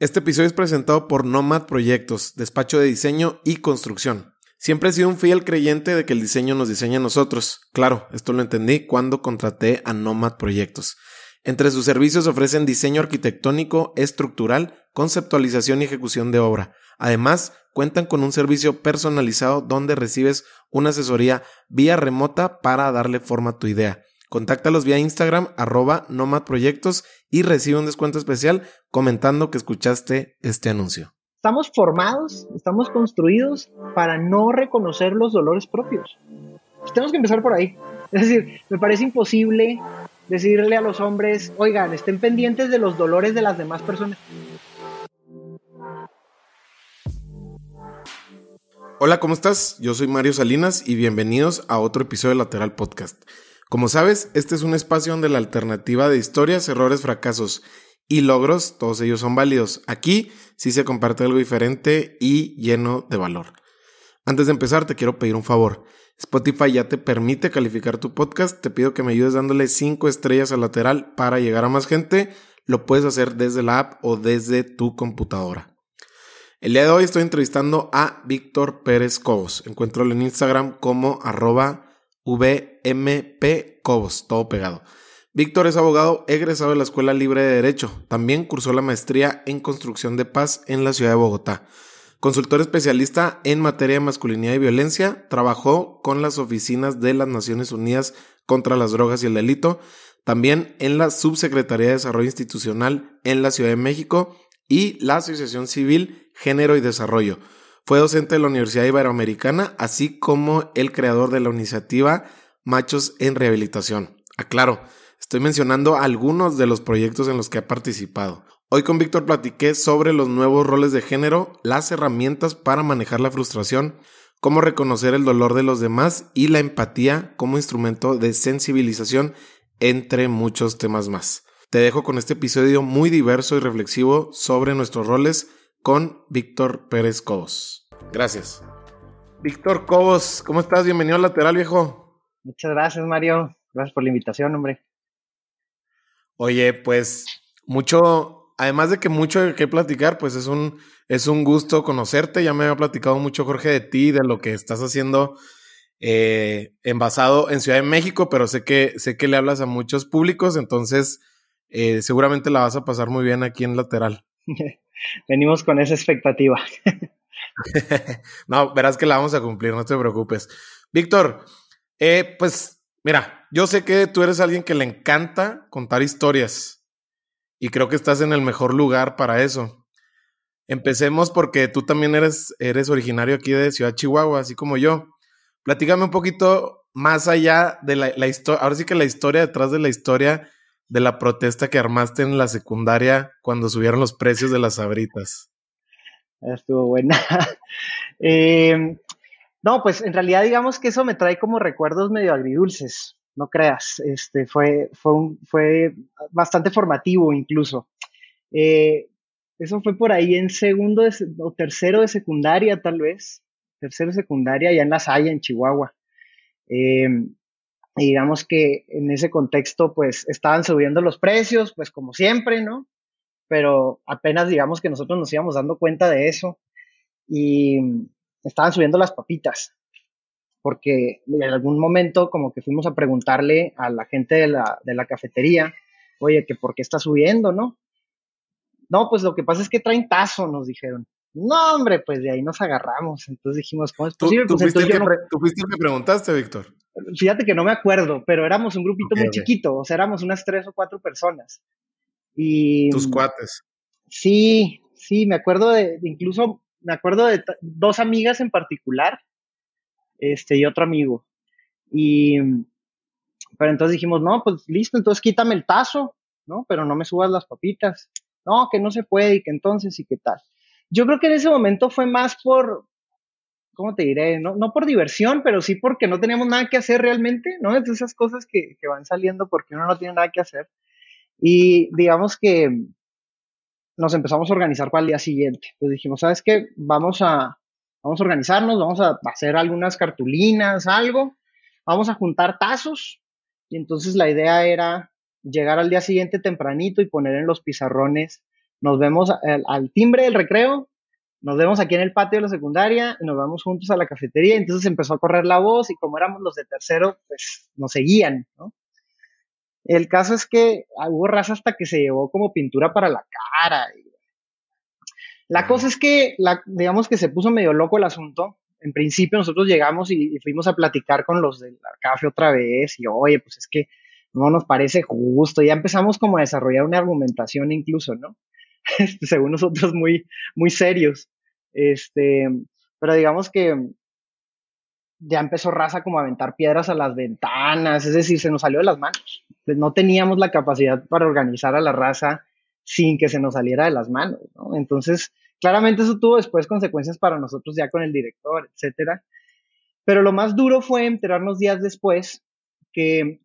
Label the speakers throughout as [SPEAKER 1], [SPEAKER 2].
[SPEAKER 1] Este episodio es presentado por Nomad Proyectos, despacho de diseño y construcción. Siempre he sido un fiel creyente de que el diseño nos diseña a nosotros. Claro, esto lo entendí cuando contraté a Nomad Proyectos. Entre sus servicios ofrecen diseño arquitectónico, estructural, conceptualización y ejecución de obra. Además, cuentan con un servicio personalizado donde recibes una asesoría vía remota para darle forma a tu idea. Contáctalos vía Instagram, arroba nomadproyectos y recibe un descuento especial comentando que escuchaste este anuncio.
[SPEAKER 2] Estamos formados, estamos construidos para no reconocer los dolores propios. tenemos que empezar por ahí. Es decir, me parece imposible decirle a los hombres, oigan, estén pendientes de los dolores de las demás personas.
[SPEAKER 1] Hola, ¿cómo estás? Yo soy Mario Salinas y bienvenidos a otro episodio de Lateral Podcast. Como sabes, este es un espacio donde la alternativa de historias, errores, fracasos y logros, todos ellos son válidos. Aquí sí se comparte algo diferente y lleno de valor. Antes de empezar, te quiero pedir un favor. Spotify ya te permite calificar tu podcast. Te pido que me ayudes dándole 5 estrellas al lateral para llegar a más gente. Lo puedes hacer desde la app o desde tu computadora. El día de hoy estoy entrevistando a Víctor Pérez Cobos. Encuentro en Instagram como arroba VMP Cobos, todo pegado. Víctor es abogado egresado de la Escuela Libre de Derecho. También cursó la maestría en construcción de paz en la ciudad de Bogotá. Consultor especialista en materia de masculinidad y violencia, trabajó con las oficinas de las Naciones Unidas contra las drogas y el delito, también en la Subsecretaría de Desarrollo Institucional en la Ciudad de México y la Asociación Civil Género y Desarrollo. Fue docente de la Universidad Iberoamericana, así como el creador de la iniciativa Machos en Rehabilitación. Aclaro, estoy mencionando algunos de los proyectos en los que ha participado. Hoy con Víctor platiqué sobre los nuevos roles de género, las herramientas para manejar la frustración, cómo reconocer el dolor de los demás y la empatía como instrumento de sensibilización, entre muchos temas más. Te dejo con este episodio muy diverso y reflexivo sobre nuestros roles con Víctor Pérez Cobos. Gracias. Víctor Cobos, ¿cómo estás? Bienvenido al lateral, viejo.
[SPEAKER 2] Muchas gracias, Mario. Gracias por la invitación, hombre.
[SPEAKER 1] Oye, pues mucho, además de que mucho hay que platicar, pues es un, es un gusto conocerte. Ya me había platicado mucho, Jorge, de ti, de lo que estás haciendo eh, envasado en Ciudad de México, pero sé que, sé que le hablas a muchos públicos, entonces eh, seguramente la vas a pasar muy bien aquí en lateral.
[SPEAKER 2] Venimos con esa expectativa.
[SPEAKER 1] no, verás que la vamos a cumplir, no te preocupes. Víctor, eh, pues mira, yo sé que tú eres alguien que le encanta contar historias y creo que estás en el mejor lugar para eso. Empecemos porque tú también eres, eres originario aquí de Ciudad Chihuahua, así como yo. Platícame un poquito más allá de la, la historia, ahora sí que la historia detrás de la historia de la protesta que armaste en la secundaria cuando subieron los precios de las sabritas.
[SPEAKER 2] Estuvo buena. Eh, no, pues en realidad digamos que eso me trae como recuerdos medio agridulces, no creas. Este fue, fue, fue bastante formativo incluso. Eh, eso fue por ahí en segundo o tercero de secundaria, tal vez. Tercero de secundaria, ya en La Salle, en Chihuahua. Eh, y digamos que en ese contexto, pues estaban subiendo los precios, pues como siempre, ¿no? Pero apenas digamos que nosotros nos íbamos dando cuenta de eso y estaban subiendo las papitas, porque en algún momento como que fuimos a preguntarle a la gente de la, de la cafetería, oye, que por qué está subiendo, ¿no? No, pues lo que pasa es que traen tazo, nos dijeron. No, hombre, pues de ahí nos agarramos. Entonces dijimos, ¿cómo es posible?
[SPEAKER 1] ¿Tú,
[SPEAKER 2] pues
[SPEAKER 1] fuiste, el que, preguntaste, Víctor?
[SPEAKER 2] Fíjate que no me acuerdo, pero éramos un grupito muy chiquito, o sea, éramos unas tres o cuatro personas. Y,
[SPEAKER 1] Tus cuates.
[SPEAKER 2] Sí, sí, me acuerdo de, incluso, me acuerdo de dos amigas en particular, este, y otro amigo. Y, pero entonces dijimos, no, pues listo, entonces quítame el tazo, ¿no? Pero no me subas las papitas. No, que no se puede y que entonces y qué tal. Yo creo que en ese momento fue más por, ¿cómo te diré? No, no por diversión, pero sí porque no teníamos nada que hacer realmente, ¿no? Es esas cosas que, que van saliendo porque uno no tiene nada que hacer. Y digamos que nos empezamos a organizar para el día siguiente. Pues dijimos, ¿sabes qué? Vamos a, vamos a organizarnos, vamos a hacer algunas cartulinas, algo, vamos a juntar tazos. Y entonces la idea era llegar al día siguiente tempranito y poner en los pizarrones nos vemos al, timbre del recreo, nos vemos aquí en el patio de la secundaria y nos vamos juntos a la cafetería. Entonces empezó a correr la voz y como éramos los de tercero, pues nos seguían, ¿no? El caso es que hubo raza hasta que se llevó como pintura para la cara. La cosa es que, la, digamos que se puso medio loco el asunto. En principio nosotros llegamos y, fuimos a platicar con los del café otra vez y oye, pues es que no nos parece justo. Ya empezamos como a desarrollar una argumentación incluso, ¿no? Este, según nosotros muy, muy serios. Este, pero digamos que ya empezó raza como a aventar piedras a las ventanas, es decir, se nos salió de las manos. No teníamos la capacidad para organizar a la raza sin que se nos saliera de las manos, ¿no? Entonces, claramente eso tuvo después consecuencias para nosotros ya con el director, etcétera. Pero lo más duro fue enterarnos días después que,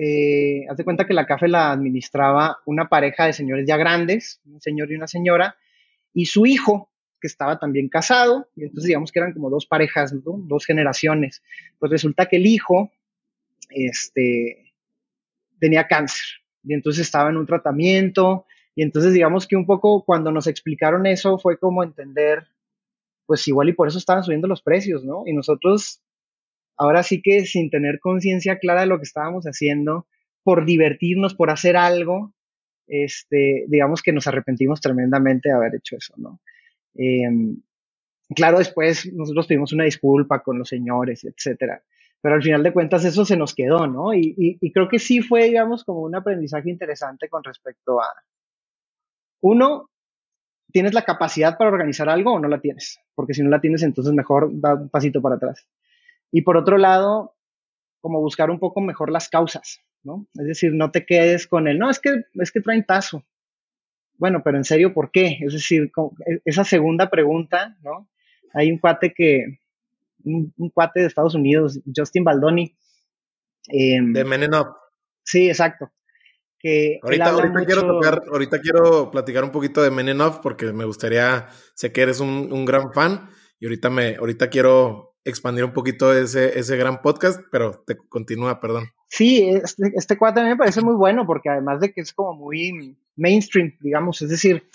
[SPEAKER 2] eh, haz de cuenta que la café la administraba una pareja de señores ya grandes, un señor y una señora, y su hijo, que estaba también casado, y entonces digamos que eran como dos parejas, dos generaciones. Pues resulta que el hijo este, tenía cáncer, y entonces estaba en un tratamiento, y entonces digamos que un poco cuando nos explicaron eso fue como entender, pues igual y por eso estaban subiendo los precios, ¿no? Y nosotros, ahora sí que sin tener conciencia clara de lo que estábamos haciendo, por divertirnos, por hacer algo, este, digamos que nos arrepentimos tremendamente de haber hecho eso, ¿no? Em, claro, después nosotros tuvimos una disculpa con los señores, etcétera. Pero al final de cuentas eso se nos quedó, ¿no? Y, creo que sí fue, digamos, como un aprendizaje interesante con respecto a, uno, ¿tienes la capacidad para organizar algo o no la tienes? Porque si no la tienes, entonces mejor da un pasito para atrás. Y por otro lado, como buscar un poco mejor las causas, ¿no? Es decir, no te quedes con el, no, es que, es que traen tazo bueno, pero en serio, ¿por qué? Es decir, e, esa segunda pregunta, ¿no? Hay un cuate que, un, cuate de Estados Unidos, Justin Baldoni.
[SPEAKER 1] Em, de Menenov.
[SPEAKER 2] Sí, exacto.
[SPEAKER 1] Que ahorita, quiero tocar, ahorita quiero platicar un poquito de Menenov porque me gustaría, sé que eres un, un gran fan y ahorita me, ahorita quiero expandir un poquito ese, ese gran podcast, pero te continúa, perdón.
[SPEAKER 2] Sí, este, este cuadro me parece muy bueno porque además de que es como muy mainstream, digamos, es decir,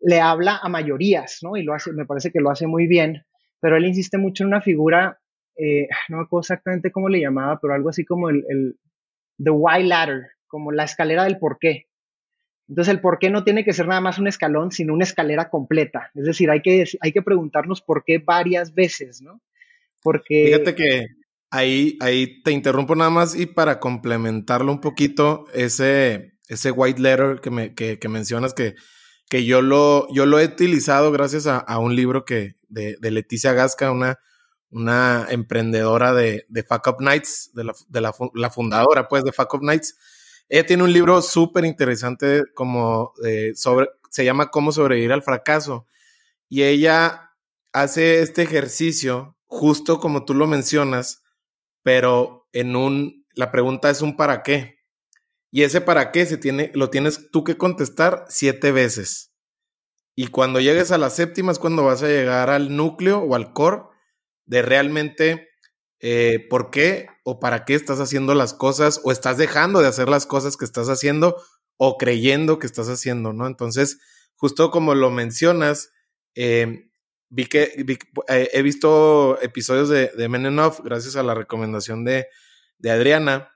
[SPEAKER 2] le habla a mayorías, ¿no? Y lo hace, me parece que lo hace muy bien, pero él insiste mucho en una figura, eh, no me acuerdo exactamente cómo le llamaba, pero algo así como el, el the why ladder, como la escalera del por qué. Entonces el por qué no tiene que ser nada más un escalón, sino una escalera completa. Es decir, hay que, hay que preguntarnos por qué varias veces, ¿no? Porque...
[SPEAKER 1] Fíjate que ahí, ahí te interrumpo nada más y para complementarlo un poquito, ese, ese white letter que, me, que, que mencionas que, que yo, lo, yo lo he utilizado gracias a, a un libro que, de, de, Leticia Gasca, una, una emprendedora de, de Fuck Up Nights, de, la, de la, la, fundadora pues de Fuck Up Nights. Ella tiene un libro súper interesante como eh, sobre, se llama Cómo sobrevivir al fracaso. Y ella hace este ejercicio, justo como tú lo mencionas, pero en un, la pregunta es un para qué. Y ese para qué se tiene, lo tienes tú que contestar siete veces. Y cuando llegues a la séptima es cuando vas a llegar al núcleo o al core de realmente eh, por qué o para qué estás haciendo las cosas o estás dejando de hacer las cosas que estás haciendo o creyendo que estás haciendo, ¿no? Entonces, justo como lo mencionas, eh, vi que eh, he visto episodios de, de Menenov gracias a la recomendación de, de Adriana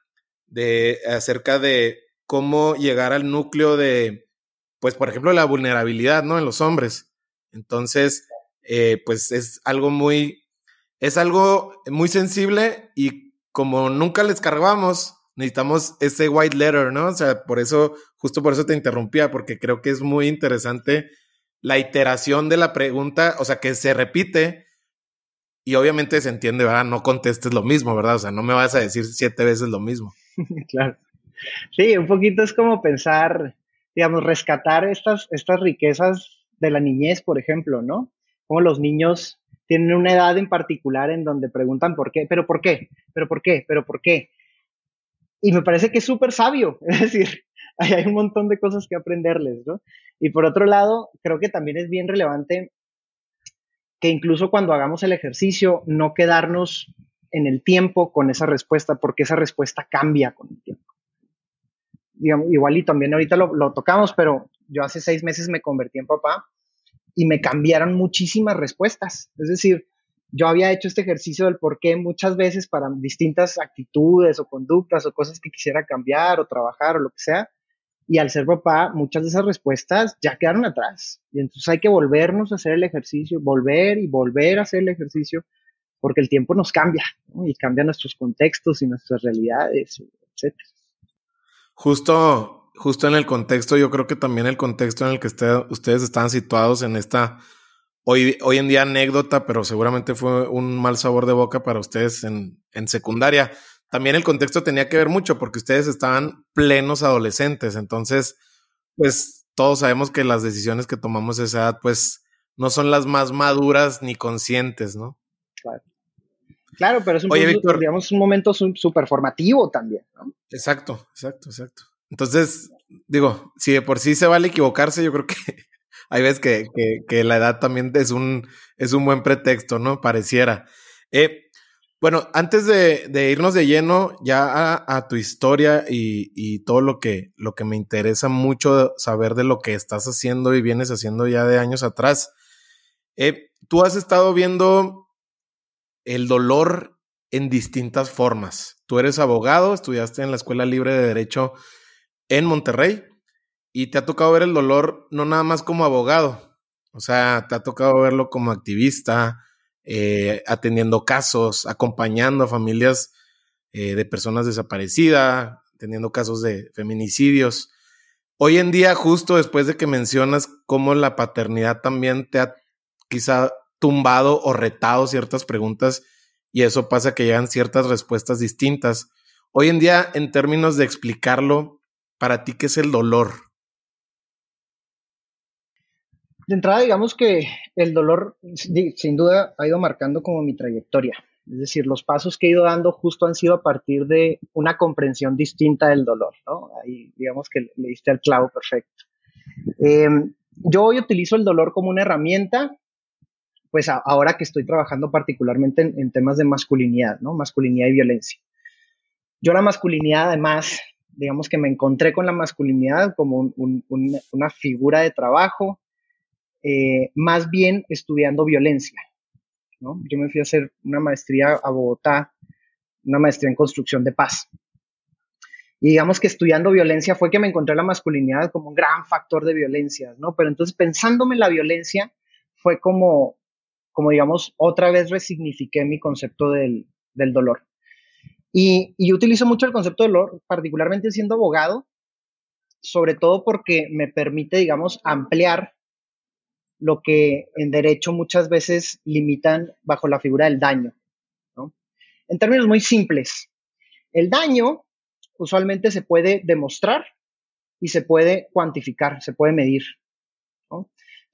[SPEAKER 1] de acerca de cómo llegar al núcleo de, pues, por ejemplo, la vulnerabilidad, ¿no? En los hombres. Entonces, eh, pues es algo muy, es algo muy sensible y como nunca les cargamos, necesitamos ese white letter, ¿no? O sea, por eso, justo por eso te interrumpía, porque creo que es muy interesante la iteración de la pregunta, o sea, que se repite y obviamente se entiende, ¿verdad? No contestes lo mismo, ¿verdad? O sea, no me vas a decir siete veces lo mismo.
[SPEAKER 2] claro. Sí, un poquito es como pensar, digamos, rescatar estas, estas riquezas de la niñez, por ejemplo, ¿no? Como los niños tienen una edad en particular en donde preguntan por qué, pero por qué, pero por qué, pero por qué. Y me parece que es súper sabio, es decir, hay un montón de cosas que aprenderles, ¿no? Y por otro lado, creo que también es bien relevante que incluso cuando hagamos el ejercicio, no quedarnos en el tiempo con esa respuesta, porque esa respuesta cambia con el tiempo. Digamos, igual y también ahorita lo, tocamos, pero yo hace seis meses me convertí en papá y me cambiaron muchísimas respuestas. Es decir, yo había hecho este ejercicio del por qué muchas veces para distintas actitudes o conductas o cosas que quisiera cambiar o trabajar o lo que sea. Y al ser papá, muchas de esas respuestas ya quedaron atrás. Y entonces hay que volvernos a hacer el ejercicio, volver y volver a hacer el ejercicio, porque el tiempo nos cambia y cambia nuestros contextos y nuestras realidades, etc.
[SPEAKER 1] Justo, justo en el contexto, yo creo que también el contexto en el que ustedes están situados en esta hoy, hoy en día anécdota, pero seguramente fue un mal sabor de boca para ustedes en, en secundaria. También el contexto tenía que ver mucho porque ustedes estaban plenos adolescentes, entonces, pues todos sabemos que las decisiones que tomamos a esa edad, pues no son las más maduras ni conscientes, ¿no?
[SPEAKER 2] Claro. Claro, pero es un, Oye, digamos, un momento súper formativo también, ¿no?
[SPEAKER 1] Exacto, exacto, exacto. Entonces, digo, si de por sí se vale equivocarse, yo creo que hay veces que, que, la edad también es un, es un buen pretexto, ¿no? Pareciera. Eh, bueno, antes de, irnos de lleno ya a, tu historia y, todo lo que, lo que me interesa mucho saber de lo que estás haciendo y vienes haciendo ya de años atrás, eh, tú has estado viendo el dolor en distintas formas. Tú eres abogado, estudiaste en la Escuela Libre de Derecho en Monterrey y te ha tocado ver el dolor no nada más como abogado, o sea, te ha tocado verlo como activista, eh, atendiendo casos, acompañando a familias eh, de personas desaparecidas, teniendo casos de feminicidios. Hoy en día, justo después de que mencionas cómo la paternidad también te ha quizá tumbado o retado ciertas preguntas y eso pasa que llegan ciertas respuestas distintas. Hoy en día, en términos de explicarlo, para ti, ¿qué es el dolor?
[SPEAKER 2] De entrada, digamos que el dolor sin duda ha ido marcando como mi trayectoria. Es decir, los pasos que he ido dando justo han sido a partir de una comprensión distinta del dolor, ¿no? Ahí digamos que le diste al clavo perfecto. Em, yo hoy utilizo el dolor como una herramienta, pues ahora que estoy trabajando particularmente en, temas de masculinidad, ¿no? Masculinidad y violencia. Yo la masculinidad, además, digamos que me encontré con la masculinidad como una figura de trabajo, eh, más bien estudiando violencia. ¿no? Yo me fui a hacer una maestría a Bogotá, una maestría en construcción de paz. Y digamos que estudiando violencia fue que me encontré la masculinidad como un gran factor de violencia, ¿no? Pero entonces pensándome en la violencia fue como, como digamos, otra vez resignifiqué mi concepto del, del dolor. Y, y, utilizo mucho el concepto de dolor, particularmente siendo abogado, sobre todo porque me permite, digamos, ampliar lo que en derecho muchas veces limitan bajo la figura del daño. En términos muy simples, el daño usualmente se puede demostrar y se puede cuantificar, se puede medir.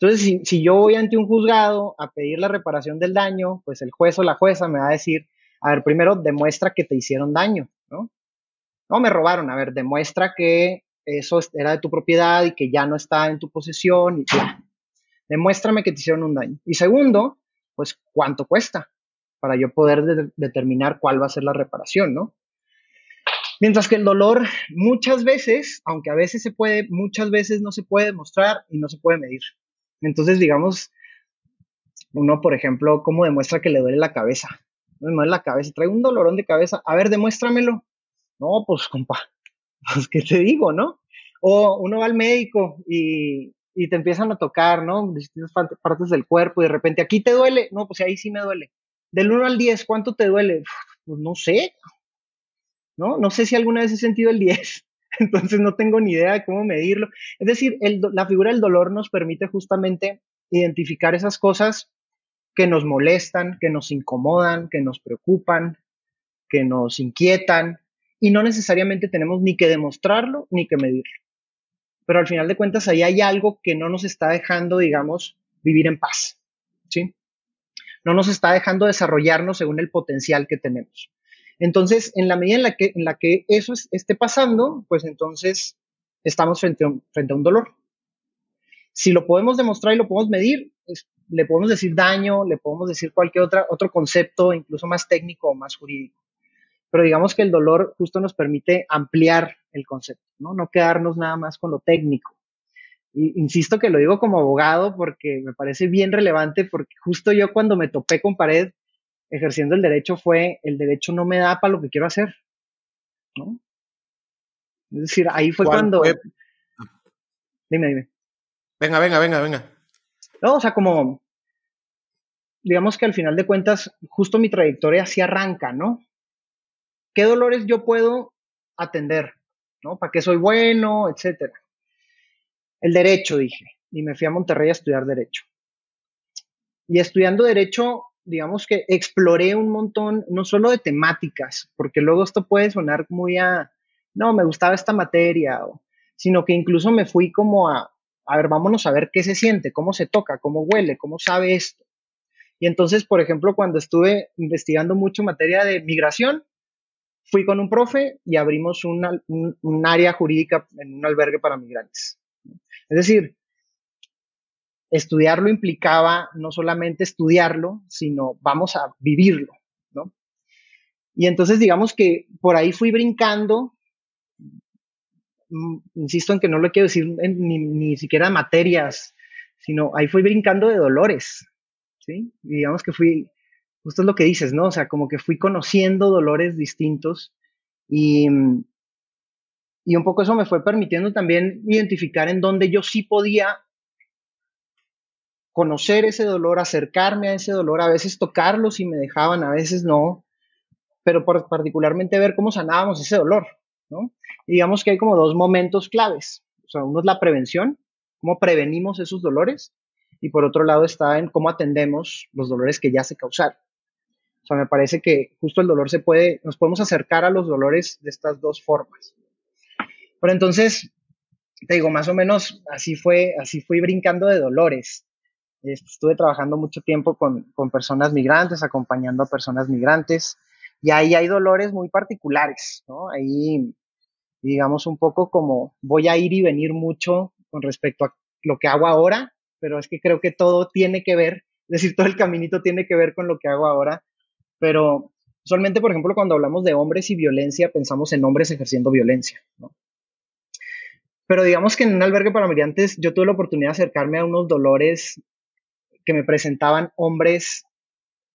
[SPEAKER 2] Entonces, si, yo voy ante un juzgado a pedir la reparación del daño, pues el juez o la jueza me va a decir, a ver, primero demuestra que te hicieron daño, ¿no? No, me robaron, a ver, demuestra que eso era de tu propiedad y que ya no está en tu posesión y ya, demuéstrame que te hicieron un daño. Y segundo, pues cuánto cuesta para yo poder determinar cuál va a ser la reparación, ¿no? Mientras que el dolor muchas veces, aunque a veces se puede, muchas veces no se puede demostrar y no se puede medir. Entonces, digamos, uno, por ejemplo, ¿cómo demuestra que le duele la cabeza? No me duele la cabeza, trae un dolorón de cabeza. A ver, demuéstramelo. No, pues, compa, pues, ¿qué te digo, no? O uno va al médico y, y te empiezan a tocar, ¿no? Distintas partes del cuerpo y de repente, aquí te duele, no, pues ahí sí me duele. Del 1 al 10, ¿cuánto te duele? Pues no sé, ¿no? No sé si alguna vez he sentido el 10, entonces no tengo ni idea de cómo medirlo. Es decir, la figura del dolor nos permite justamente identificar esas cosas que nos molestan, que nos incomodan, que nos preocupan, que nos inquietan, y no necesariamente tenemos ni que demostrarlo ni que medirlo pero al final de cuentas ahí hay algo que no nos está dejando, digamos, vivir en paz, ¿sí? No nos está dejando desarrollarnos según el potencial que tenemos. Entonces, en la medida en la que, en la que eso esté pasando, pues entonces estamos frente a, un, frente a un dolor. Si lo podemos demostrar y lo podemos medir, le podemos decir daño, le podemos decir cualquier otro concepto, incluso más técnico o más jurídico pero digamos que el dolor justo nos permite ampliar el concepto, ¿no? No quedarnos nada más con lo técnico. insisto que lo digo como abogado porque me parece bien relevante porque justo yo cuando me topé con pared ejerciendo el derecho fue el derecho no me da para lo que quiero hacer. ¿no? Es decir, ahí fue cuando... Dime, dime.
[SPEAKER 1] Venga, venga, venga, venga.
[SPEAKER 2] No, o sea, como, digamos que al final de cuentas, justo mi trayectoria así arranca, ¿no? ¿Qué dolores yo puedo atender? ¿No? ¿Para qué soy bueno? Etcétera. El derecho, dije, y me fui a Monterrey a estudiar derecho. Y estudiando derecho, digamos que exploré un montón, no solo de temáticas, porque luego esto puede sonar muy a, no, me gustaba esta materia, sino que incluso me fui como a, a ver, vámonos a ver qué se siente, cómo se toca, cómo huele, cómo sabe esto. Y entonces, por ejemplo, cuando estuve investigando mucho materia de migración, fui con un profe y abrimos un, un, área jurídica en un albergue para migrantes. Es decir, estudiarlo implicaba no solamente estudiarlo, sino vamos a vivirlo, ¿no? Y entonces digamos que por ahí fui brincando, mm, insisto en que no lo quiero decir ni, ni siquiera materias, sino ahí fui brincando de dolores, ¿sí? Digamos que fui, justo es lo que dices, ¿no? O sea, como que fui conociendo dolores distintos y, y un poco eso me fue permitiendo también identificar en dónde yo sí podía conocer ese dolor, acercarme a ese dolor, a veces tocarlo si me dejaban, a veces no, pero particularmente ver cómo sanábamos ese dolor, ¿no? Y digamos que hay como dos momentos claves. O sea, uno es la prevención, cómo prevenimos esos dolores, y por otro lado está en cómo atendemos los dolores que ya se causaron. O sea, me parece que justo el dolor se puede, nos podemos acercar a los dolores de estas dos formas. Pero entonces, te digo, más o menos así fue, así fui brincando de dolores. Estuve trabajando mucho tiempo con, con, personas migrantes, acompañando a personas migrantes, y ahí hay dolores muy particulares, ¿no? Ahí, digamos, un poco como voy a ir y venir mucho con respecto a lo que hago ahora, pero es que creo que todo tiene que ver, es decir, todo el caminito tiene que ver con lo que hago ahora, pero solamente, por ejemplo, cuando hablamos de hombres y violencia, pensamos en hombres ejerciendo violencia, ¿no? Pero digamos que en un albergue para migrantes yo tuve la oportunidad de acercarme a unos dolores que me presentaban hombres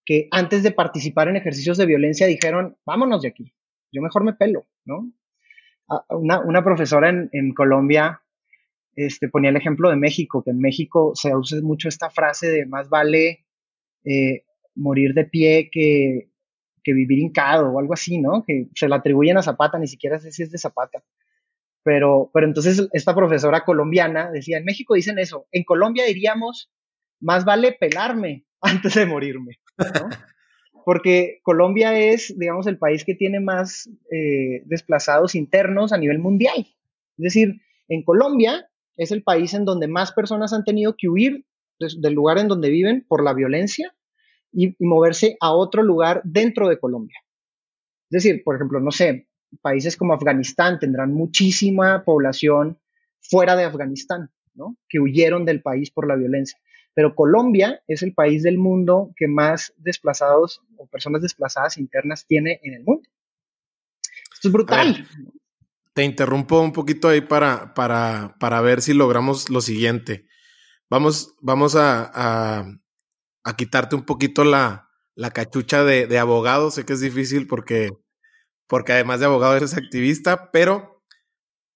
[SPEAKER 2] que antes de participar en ejercicios de violencia dijeron, vámonos de aquí, yo mejor me pelo, ¿no? Una, una profesora en, en, Colombia este, ponía el ejemplo de México, que en México se usa mucho esta frase de más vale eh, morir de pie que, que vivir hincado o algo así, ¿no? Que se la atribuyen a Zapata, ni siquiera sé si es de Zapata. Pero, pero entonces esta profesora colombiana decía, en México dicen eso, en Colombia diríamos más vale pelarme antes de morirme, ¿no? Porque Colombia es, digamos, el país que tiene más eh, desplazados internos a nivel mundial. Es decir, en Colombia es el país en donde más personas han tenido que huir del lugar en donde viven por la violencia y, y, moverse a otro lugar dentro de Colombia. Es decir, por ejemplo, no sé, países como Afganistán tendrán muchísima población fuera de Afganistán, ¿no? Que huyeron del país por la violencia pero Colombia es el país del mundo que más desplazados o personas desplazadas internas tiene en el mundo. Esto es brutal.
[SPEAKER 1] te interrumpo un poquito ahí para, para, para ver si logramos lo siguiente. Vamos, vamos a, a, a quitarte un poquito la, la cachucha de, de, abogado. Sé que es difícil porque, porque además de abogado eres activista, pero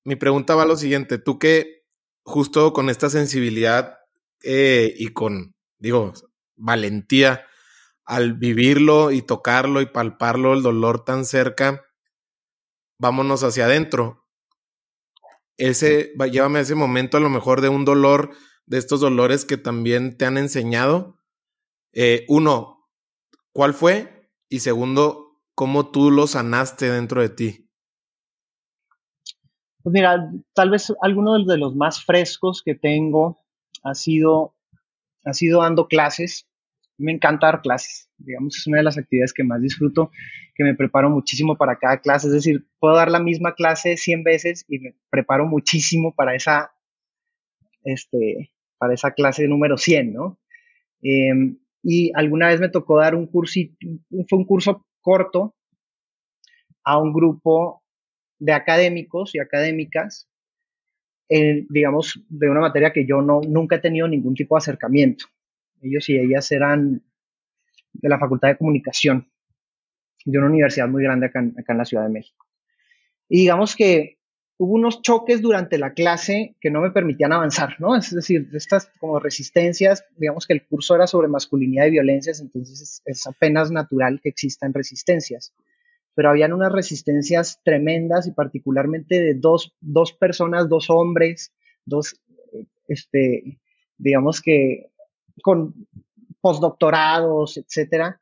[SPEAKER 1] mi pregunta va a lo siguiente. Tú que justo con esta sensibilidad eh, y con, digo, valentía al vivirlo y tocarlo y palparlo, el dolor tan cerca, vámonos hacia adentro. Ese, llévame a ese momento a lo mejor de un dolor, de estos dolores que también te han enseñado. Eh, uno, ¿cuál fue? Y segundo, ¿cómo tú lo sanaste dentro de ti?
[SPEAKER 2] Pues mira, tal vez alguno de los más frescos que tengo ha sido, ha sido dando clases. Me encanta dar clases, digamos, es una de las actividades que más disfruto, que me preparo muchísimo para cada clase, es decir, puedo dar la misma clase 100 veces y me preparo muchísimo para esa, este, para esa clase número 100, ¿no? Em, y alguna vez me tocó dar un curso, fue un curso corto a un grupo de académicos y académicas digamos, de una materia que yo no, nunca he tenido ningún tipo de acercamiento. Ellos y ellas eran de la Facultad de Comunicación, de una universidad muy grande acá en la Ciudad de México. Y digamos que hubo unos choques durante la clase que no me permitían avanzar, ¿no? Es decir, estas como resistencias, digamos que el curso era sobre masculinidad y violencias, entonces es, apenas natural que existan resistencias. Pero habían unas resistencias tremendas y particularmente de dos, dos personas, dos hombres, dos, este, digamos que con postdoctorados, etcétera.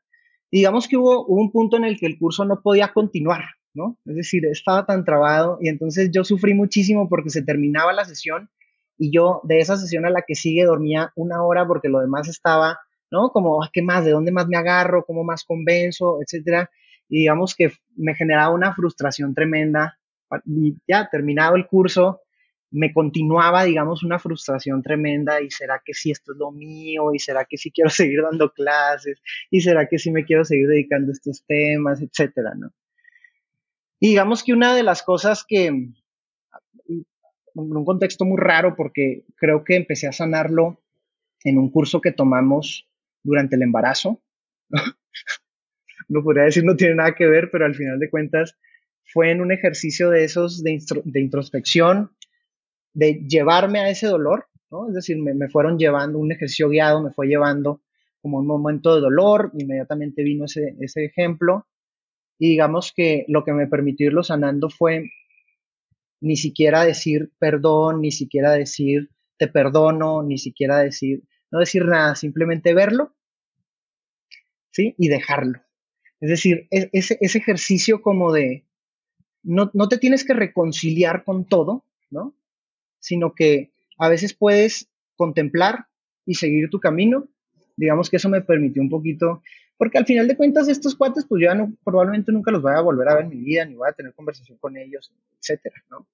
[SPEAKER 2] digamos que hubo, hubo un punto en el que el curso no podía continuar, es decir, estaba tan trabado y entonces yo sufrí muchísimo porque se terminaba la sesión y yo de esa sesión a la que sigue dormía una hora porque lo demás estaba, ¿no? Como, ah, ¿qué más? ¿De dónde más me agarro? ¿Cómo más convenzo? Etcétera. Y digamos que me generaba una frustración tremenda y ya terminado el curso, me continuaba, digamos, una frustración tremenda y será que sí esto es lo mío y será que sí quiero seguir dando clases y será que sí me quiero seguir dedicando a estos temas, etcétera, ¿no? Y digamos que una de las cosas que, en un contexto muy raro, porque creo que empecé a sanarlo en un curso que tomamos durante el embarazo. no podría decir no tiene nada que ver, pero al final de cuentas fue en un ejercicio de esos de, introspección, de llevarme a ese dolor, ¿no? Es decir, me, fueron llevando, un ejercicio guiado me fue llevando como un momento de dolor, inmediatamente vino ese, ese ejemplo, y digamos que lo que me permitió irlo sanando fue ni siquiera decir perdón, ni siquiera decir te perdono, ni siquiera decir, no decir nada, simplemente verlo, ¿sí? Y dejarlo. Es decir, ese, ese ejercicio como de, no, no te tienes que reconciliar con todo, ¿no? Sino que a veces puedes contemplar y seguir tu camino. Digamos que eso me permitió un poquito porque al final de cuentas, estos cuates, pues yo probablemente nunca los voy a volver a ver en mi vida, ni voy a tener conversación con ellos, etcétera, ¿no?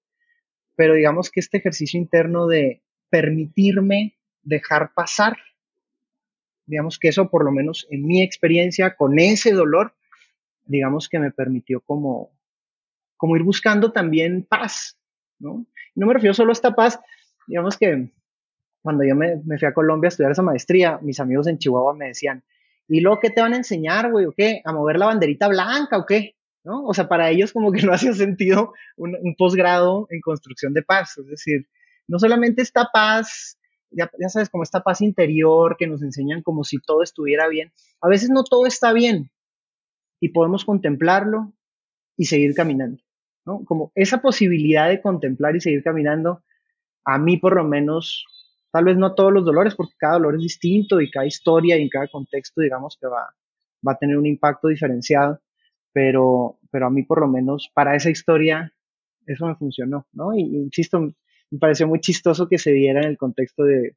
[SPEAKER 2] Pero digamos que este ejercicio interno de permitirme dejar pasar, digamos que eso, por lo menos en mi experiencia, con ese dolor, digamos que me permitió como, como ir buscando también paz, ¿no? No me refiero solo a esta paz, digamos que cuando yo me, me fui a Colombia a estudiar esa maestría, mis amigos en Chihuahua me decían, ¿Y luego qué te van a enseñar, güey? ¿O qué? ¿A mover la banderita blanca o qué? ¿No? O sea, para ellos como que no hacía sentido un, posgrado en construcción de paz. Es decir, no solamente esta paz, ya, sabes, como esta paz interior que nos enseñan como si todo estuviera bien. A veces no todo está bien y podemos contemplarlo y seguir caminando, ¿no? Como esa posibilidad de contemplar y seguir caminando, a mí por lo menos Tal vez no todos los dolores, porque cada dolor es distinto y cada historia y en cada contexto, digamos, que va, va a tener un impacto diferenciado, pero, pero a mí por lo menos para esa historia eso me funcionó, ¿no? Y, insisto, me pareció muy chistoso que se diera en el contexto de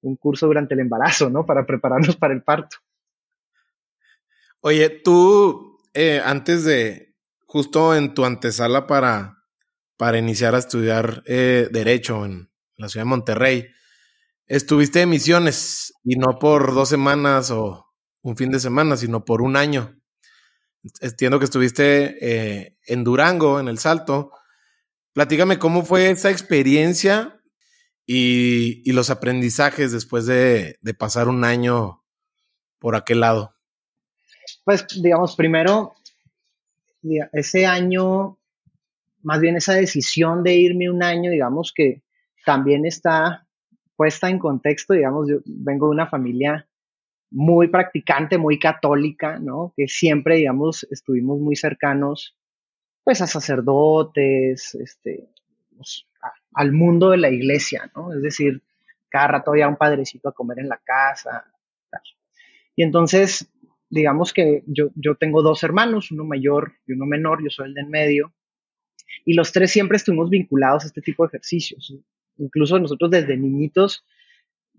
[SPEAKER 2] un curso durante el embarazo, ¿no? Para prepararnos para el parto.
[SPEAKER 1] Oye, tú, eh, antes de, justo en tu antesala para, para iniciar a estudiar eh, Derecho en la ciudad de Monterrey, Estuviste de misiones y no por dos semanas o un fin de semana, sino por un año. Entiendo que estuviste eh, en Durango, en el Salto. Platícame cómo fue esa experiencia y, los aprendizajes después de, de, pasar un año por aquel lado.
[SPEAKER 2] Pues, digamos, primero, ese año, más bien esa decisión de irme un año, digamos que también está puesta en contexto, digamos, yo vengo de una familia muy practicante, muy católica, ¿no? Que siempre, digamos, estuvimos muy cercanos, pues, a sacerdotes, este, pues, al mundo de la iglesia, ¿no? Es decir, cada rato había un padrecito a comer en la casa. Y entonces, digamos que yo, yo tengo dos hermanos, uno mayor y uno menor, yo soy el de en medio, y los tres siempre estuvimos vinculados a este tipo de ejercicios incluso nosotros desde niñitos,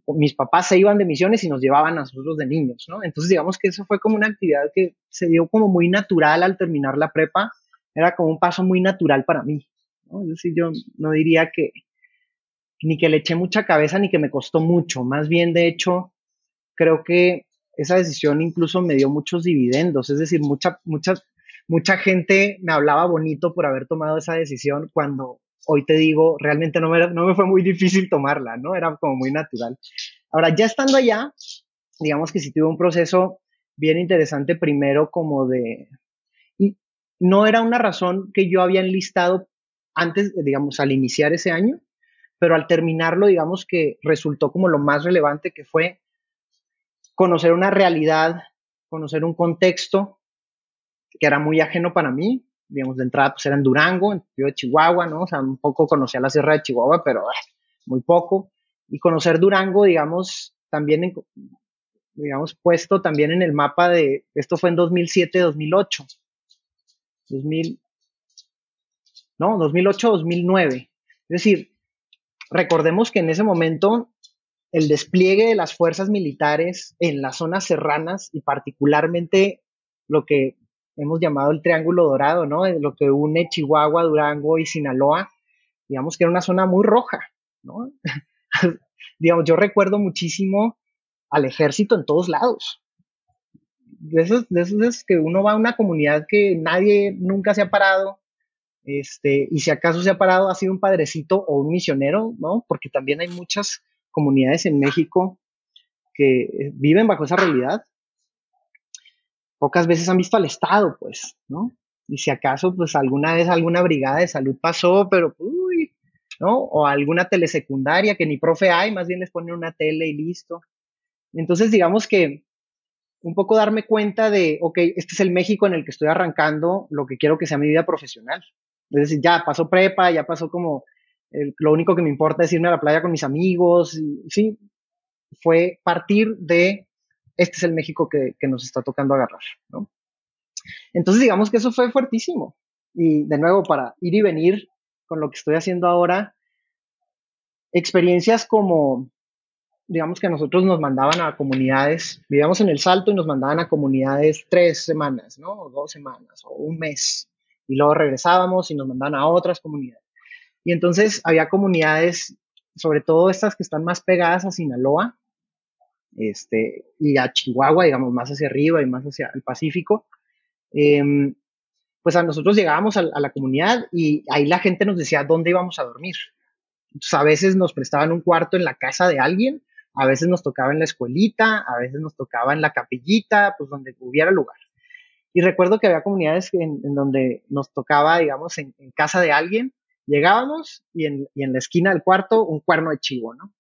[SPEAKER 2] mis papás se iban de misiones y nos llevaban a nosotros de niños, ¿no? Entonces digamos que eso fue como una actividad que se dio como muy natural al terminar la prepa, era como un paso muy natural para mí, ¿no? Es decir, yo no diría que ni que le eché mucha cabeza ni que me costó mucho, más bien de hecho creo que esa decisión incluso me dio muchos dividendos, es decir, mucha, mucha, mucha gente me hablaba bonito por haber tomado esa decisión cuando hoy te digo, realmente no me, no me fue muy difícil tomarla, ¿no? Era como muy natural. Ahora, ya estando allá, digamos que sí tuve un proceso bien interesante primero como de... Y no era una razón que yo había enlistado antes, digamos, al iniciar ese año, pero al terminarlo, digamos que resultó como lo más relevante que fue conocer una realidad, conocer un contexto que era muy ajeno para mí, digamos, de entrada pues era en Durango, en de Chihuahua, ¿no? O sea, un poco conocía la Sierra de Chihuahua, pero muy poco. Y conocer Durango, digamos, también, digamos, puesto también en el mapa de, esto fue en 2007, 2008. 2000, no, 2008, 2009. Es decir, recordemos que en ese momento el despliegue de las fuerzas militares en las zonas serranas y particularmente lo que hemos llamado el Triángulo Dorado, ¿no? Lo que une Chihuahua, Durango y Sinaloa, digamos que era una zona muy roja, ¿no? digamos, yo recuerdo muchísimo al ejército en todos lados. De esos, de es que uno va a una comunidad que nadie nunca se ha parado, este, y si acaso se ha parado, ha sido un padrecito o un misionero, ¿no? Porque también hay muchas comunidades en México que viven bajo esa realidad pocas veces han visto al Estado, pues, ¿no? Y si acaso, pues alguna vez alguna brigada de salud pasó, pero, uy, ¿no? O alguna telesecundaria que ni profe hay, más bien les ponen una tele y listo. Entonces, digamos que un poco darme cuenta de, ok, este es el México en el que estoy arrancando lo que quiero que sea mi vida profesional. Es decir, ya pasó prepa, ya pasó como, lo único que me importa es irme a la playa con mis amigos, y, sí, fue partir de este es el México que, nos está tocando agarrar, ¿no? Entonces, digamos que eso fue fuertísimo. Y de nuevo, para ir y venir con lo que estoy haciendo ahora, experiencias como, digamos que nosotros nos mandaban a comunidades, vivíamos en el Salto y nos mandaban a comunidades tres semanas, ¿no? Dos semanas, o un mes. Y luego regresábamos y nos mandaban a otras comunidades. Y entonces había comunidades, sobre todo estas que están más pegadas a Sinaloa, este, y a Chihuahua, digamos, más hacia arriba y más hacia el Pacífico, em, pues a nosotros llegábamos a, la comunidad y ahí la gente nos decía dónde íbamos a dormir. Entonces, a veces nos prestaban un cuarto en la casa de alguien, a veces nos tocaba en la escuelita, a veces nos tocaba en la capillita, pues donde hubiera lugar. Y recuerdo que había comunidades en, donde nos tocaba, digamos, en, casa de alguien, llegábamos y en, y en la esquina del cuarto un cuerno de chivo, ¿no?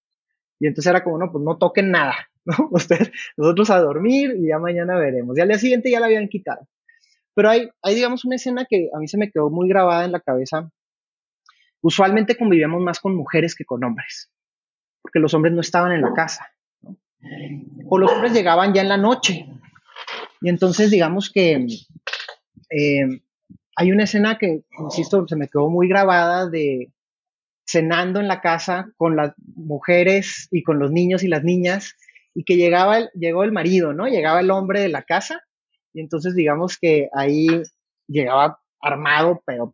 [SPEAKER 2] Y entonces era como, no, pues no toquen nada, Ustedes, nosotros a dormir y ya mañana veremos. Y al día siguiente ya la habían quitado. Pero hay, hay, digamos, una escena que a mí se me quedó muy grabada en la cabeza. Usualmente convivíamos más con mujeres que con hombres, porque los hombres no estaban en la casa. O los hombres llegaban ya en la noche. Y entonces, digamos que eh, hay una escena que, insisto, se me quedó muy grabada de cenando en la casa con las mujeres y con los niños y las niñas y que llegaba el, llegó el marido, ¿no? Llegaba el hombre de la casa y entonces digamos que ahí llegaba armado, pero,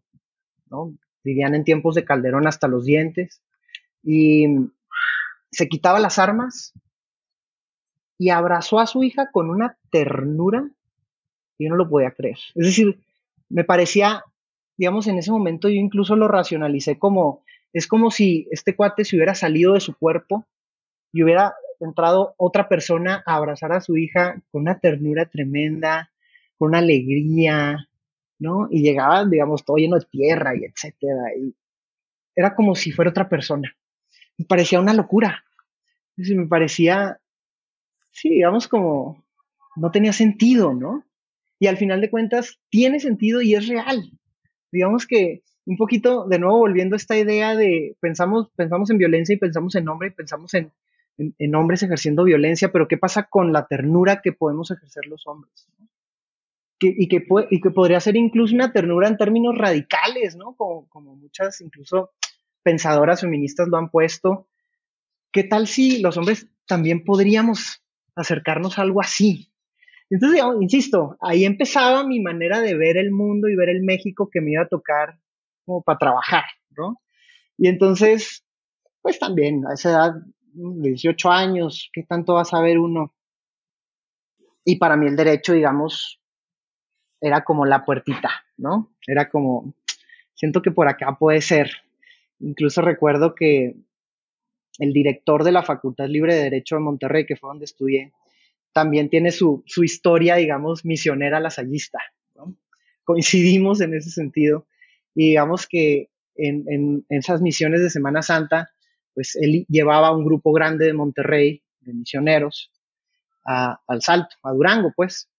[SPEAKER 2] ¿no? Vivían en tiempos de Calderón hasta los dientes y se quitaba las armas y abrazó a su hija con una ternura y yo no lo podía creer. Es decir, me parecía, digamos, en ese momento yo incluso lo racionalicé como, es como si este cuate se hubiera salido de su cuerpo y hubiera entrado otra persona a abrazar a su hija con una ternura tremenda, con una alegría, ¿no? Y llegaba, digamos, todo lleno de tierra y etcétera. Y era como si fuera otra persona. Me parecía una locura. me parecía, sí, digamos, como no tenía sentido, ¿no? Y al final de cuentas, tiene sentido y es real. Digamos que un poquito, de nuevo, volviendo a esta idea de pensamos, pensamos en violencia y pensamos en hombre y pensamos en, en, hombres ejerciendo violencia, pero ¿qué pasa con la ternura que podemos ejercer los hombres? y, que y que podría ser incluso una ternura en términos radicales, ¿no? Como, como muchas, incluso pensadoras feministas lo han puesto. ¿Qué tal si los hombres también podríamos acercarnos a algo así? Entonces, insisto, ahí empezaba mi manera de ver el mundo y ver el México que me iba a tocar como para trabajar, ¿no? Y entonces, pues también a esa edad 18 años, ¿qué tanto va a saber uno? Y para mí el derecho, digamos, era como la puertita, ¿no? Era como, siento que por acá puede ser. Incluso recuerdo que el director de la Facultad Libre de Derecho de Monterrey, que fue donde estudié, también tiene su, historia, digamos, misionera lasallista. Coincidimos en ese sentido y digamos que en, en, esas misiones de Semana Santa, pues él llevaba un grupo grande de Monterrey, de misioneros, al Salto, a Durango, pues.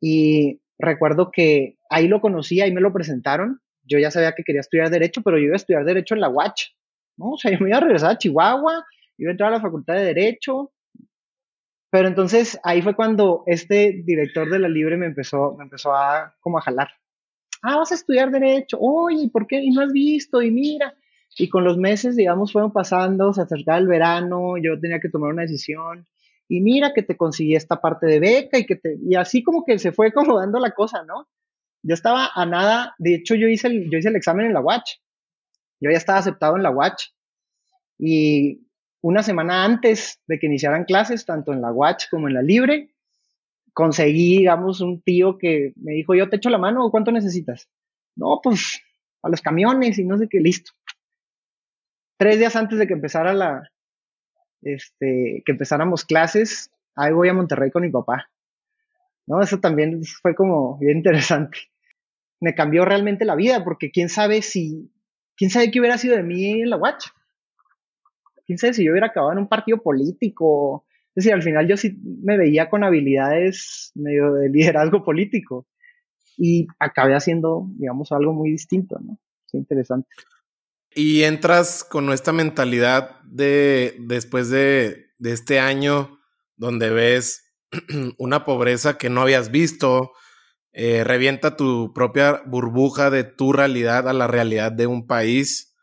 [SPEAKER 2] Y recuerdo que ahí lo conocí, ahí me lo presentaron. Yo ya sabía que quería estudiar Derecho, pero yo iba a estudiar Derecho en la UACH, ¿no? O sea, yo me iba a regresar a Chihuahua, iba a entrar a la Facultad de Derecho, pero entonces ahí fue cuando este director de la Libre me empezó, me empezó a como a jalar. Ah, vas a estudiar derecho. Oye, ¿por qué? Y no has visto, y mira. Y con los meses, digamos, fueron pasando, se acercaba el verano, yo tenía que tomar una decisión. Y mira que te conseguí esta parte de beca y que te, y así como que se fue como dando la cosa, ¿no? Yo estaba a nada, de hecho yo hice el, yo hice el examen en la Watch. Yo ya estaba aceptado en la Watch. Y una semana antes de que iniciaran clases, tanto en la Watch como en la Libre, conseguí, digamos, un tío que me dijo, yo te echo la mano, ¿cuánto necesitas? No, pues a los camiones y no sé qué, listo. Tres días antes de que empezara la, este, que empezáramos clases, ahí voy a Monterrey con mi papá. ¿No? Eso también fue como bien interesante. Me cambió realmente la vida, porque quién sabe si, quién sabe qué hubiera sido de mí en la Watch quién sabe si yo hubiera acabado en un partido político. Es decir, al final yo sí me veía con habilidades medio de liderazgo político y acabé haciendo, digamos, algo muy distinto, ¿no? Es interesante.
[SPEAKER 1] Y entras con esta mentalidad de después de, este año donde ves una pobreza que no habías visto, eh, revienta tu propia burbuja de tu realidad a la realidad de un país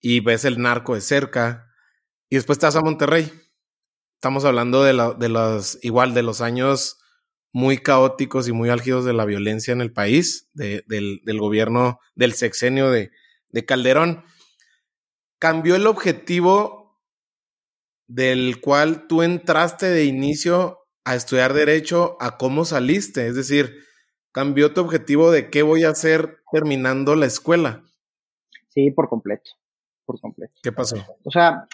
[SPEAKER 1] y ves el narco de cerca y después vas a Monterrey. Estamos hablando de, la, de los, igual, de los años muy caóticos y muy álgidos de la violencia en el país, del, gobierno, del sexenio de, de Calderón. Cambió el objetivo del cual tú entraste de inicio a estudiar derecho a cómo saliste. Es decir, cambió tu objetivo de qué voy a hacer terminando la escuela.
[SPEAKER 2] Sí, por completo por completo.
[SPEAKER 1] ¿Qué pasó?
[SPEAKER 2] O sea,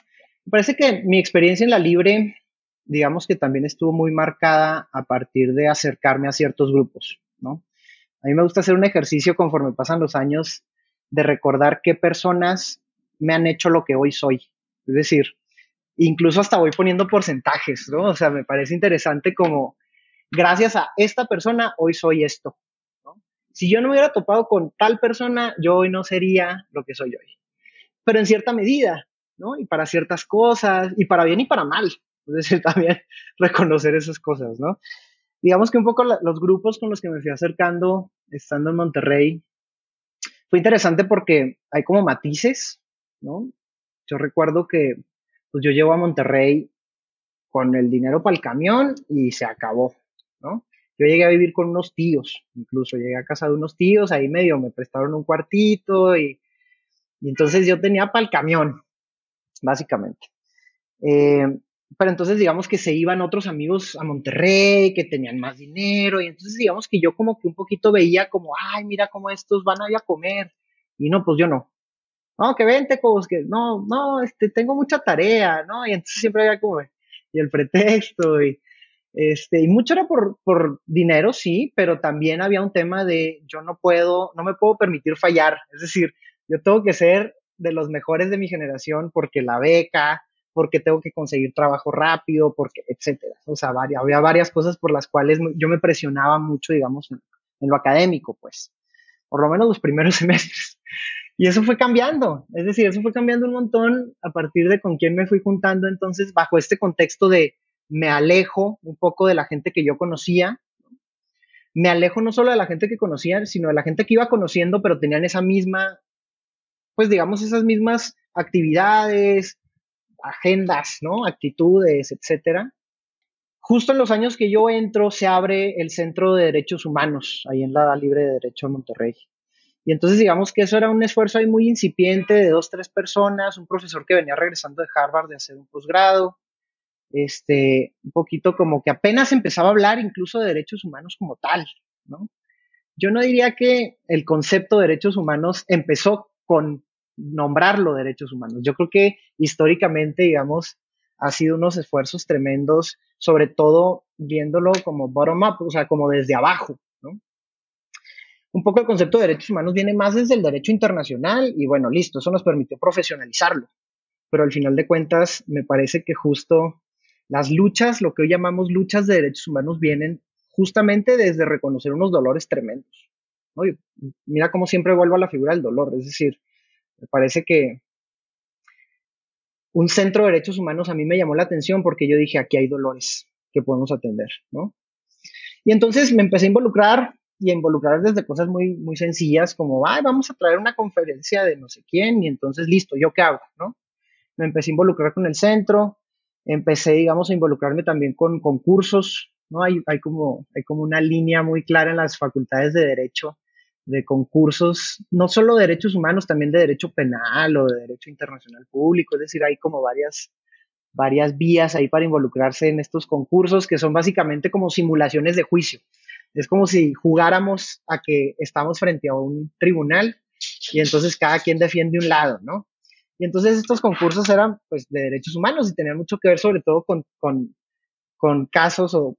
[SPEAKER 2] me parece que mi experiencia en la libre, digamos que también estuvo muy marcada a partir de acercarme a ciertos grupos, ¿no? A mí me gusta hacer un ejercicio conforme pasan los años de recordar qué personas me han hecho lo que hoy soy. Es decir, incluso hasta voy poniendo porcentajes, ¿no? O sea, me parece interesante como, gracias a esta persona, hoy soy esto. Si yo no hubiera topado con tal persona, yo hoy no sería lo que soy hoy pero en cierta medida, ¿no? Y para ciertas cosas, y para bien y para mal. Es decir, también reconocer esas cosas, ¿no? Digamos que un poco los grupos con los que me fui acercando estando en Monterrey fue interesante porque hay como matices, ¿no? Yo recuerdo que pues yo llego a Monterrey con el dinero para el camión y se acabó, ¿no? Yo llegué a vivir con unos tíos, incluso llegué a casa de unos tíos, ahí medio me prestaron un cuartito y y entonces yo tenía para el camión, básicamente. Eh, pero entonces digamos que se iban otros amigos a Monterrey que tenían más dinero y entonces digamos que yo como que un poquito veía como, ay, mira cómo estos van a ir a comer y no, pues yo no. No, que vente, pues que no, no, este, tengo mucha tarea, ¿no? Y entonces siempre había como, y el pretexto y, este, y mucho era por, por dinero, sí, pero también había un tema de yo no puedo, no me puedo permitir fallar. Es decir, yo tengo que ser de los mejores de mi generación porque la beca, porque tengo que conseguir trabajo rápido, porque, etcétera. O sea, había varias cosas por las cuales yo me presionaba mucho, digamos, en, lo académico, pues, por lo menos los primeros semestres. Y eso fue cambiando, es decir, eso fue cambiando un montón a partir de con quién me fui juntando, entonces, bajo este contexto de me alejo un poco de la gente que yo conocía, me alejo no solo de la gente que conocía, sino de la gente que iba conociendo, pero tenían esa misma pues digamos, esas mismas actividades, agendas, ¿no? Actitudes, etcétera. Justo en los años que yo entro, se abre el Centro de Derechos Humanos, ahí en la Libre de Derecho de Monterrey. Y entonces digamos que eso era un esfuerzo ahí muy incipiente de dos, tres personas, un profesor que venía regresando de Harvard de hacer un posgrado, este, un poquito como que apenas empezaba a hablar incluso de derechos humanos como tal, ¿no? Yo no diría que el concepto de derechos humanos empezó con nombrarlo derechos humanos. Yo creo que históricamente, digamos, ha sido unos esfuerzos tremendos, sobre todo viéndolo como bottom up, o sea, como desde abajo. Un poco el concepto de derechos humanos viene más desde el derecho internacional y bueno, listo, eso nos permitió profesionalizarlo. Pero al final de cuentas, me parece que justo las luchas, lo que hoy llamamos luchas de derechos humanos, vienen justamente desde reconocer unos dolores tremendos. mira cómo siempre vuelvo a la figura del dolor, es decir, me parece que un centro de derechos humanos a mí me llamó la atención porque yo dije, aquí hay dolores que podemos atender, ¿no? Y entonces me empecé a involucrar y a involucrar desde cosas muy, muy sencillas como, Ay, vamos a traer una conferencia de no sé quién y entonces listo, ¿yo qué hago? ¿no? Me empecé a involucrar con el centro, empecé, digamos, a involucrarme también con concursos, ¿no? Hay, hay, como, hay como una línea muy clara en las facultades de Derecho de concursos, no solo de derechos humanos, también de derecho penal o de derecho internacional público, es decir, hay como varias, varias vías ahí para involucrarse en estos concursos que son básicamente como simulaciones de juicio. Es como si jugáramos a que estamos frente a un tribunal y entonces cada quien defiende un lado, ¿no? Y entonces estos concursos eran pues de derechos humanos y tenían mucho que ver sobre todo con, con, con casos o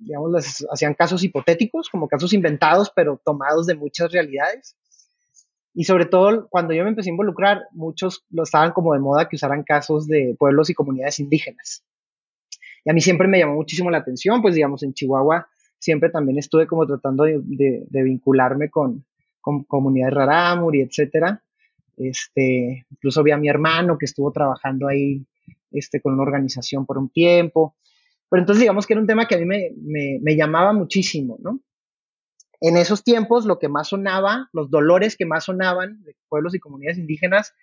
[SPEAKER 2] digamos, les hacían casos hipotéticos, como casos inventados, pero tomados de muchas realidades. Y sobre todo, cuando yo me empecé a involucrar, muchos lo estaban como de moda que usaran casos de pueblos y comunidades indígenas. Y a mí siempre me llamó muchísimo la atención, pues digamos, en Chihuahua siempre también estuve como tratando de, de, vincularme con, con comunidades rarámuri, etcétera. Este, incluso vi a mi hermano que estuvo trabajando ahí este, con una organización por un tiempo. Pero entonces digamos que era un tema que a mí me, llamaba muchísimo, ¿no? En esos tiempos lo que más sonaba, los dolores que más sonaban de pueblos y comunidades indígenas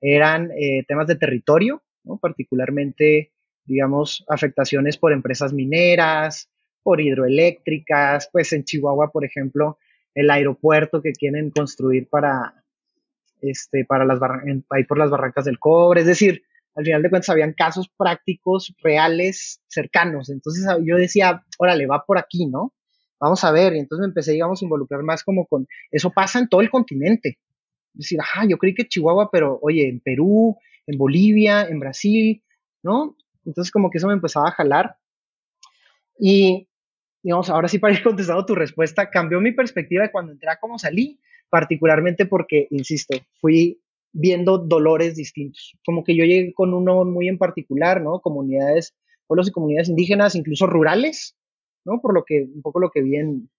[SPEAKER 2] eran eh, temas de territorio, ¿no? particularmente, digamos, afectaciones por empresas mineras, por hidroeléctricas, pues en Chihuahua, por ejemplo, el aeropuerto que quieren construir para, este, para las ahí por las barrancas del cobre, es decir, al final de cuentas habían casos prácticos, reales, cercanos. Entonces yo decía, órale, va por aquí, ¿no? Vamos a ver. Y entonces me empecé, digamos, a involucrar más como con, eso pasa en todo el continente. Decir, ajá, yo creí que Chihuahua, pero oye, en Perú, en Bolivia, en Brasil, ¿no? Entonces como que eso me empezaba a jalar. Y, digamos, ahora sí para ir contestando tu respuesta, cambió mi perspectiva de cuando entré a cómo salí, particularmente porque, insisto, fui viendo dolores distintos. Como que yo llegué con uno muy en particular, ¿no? Comunidades, pueblos y comunidades indígenas, incluso rurales, ¿no? Por lo que, un poco lo que vi en,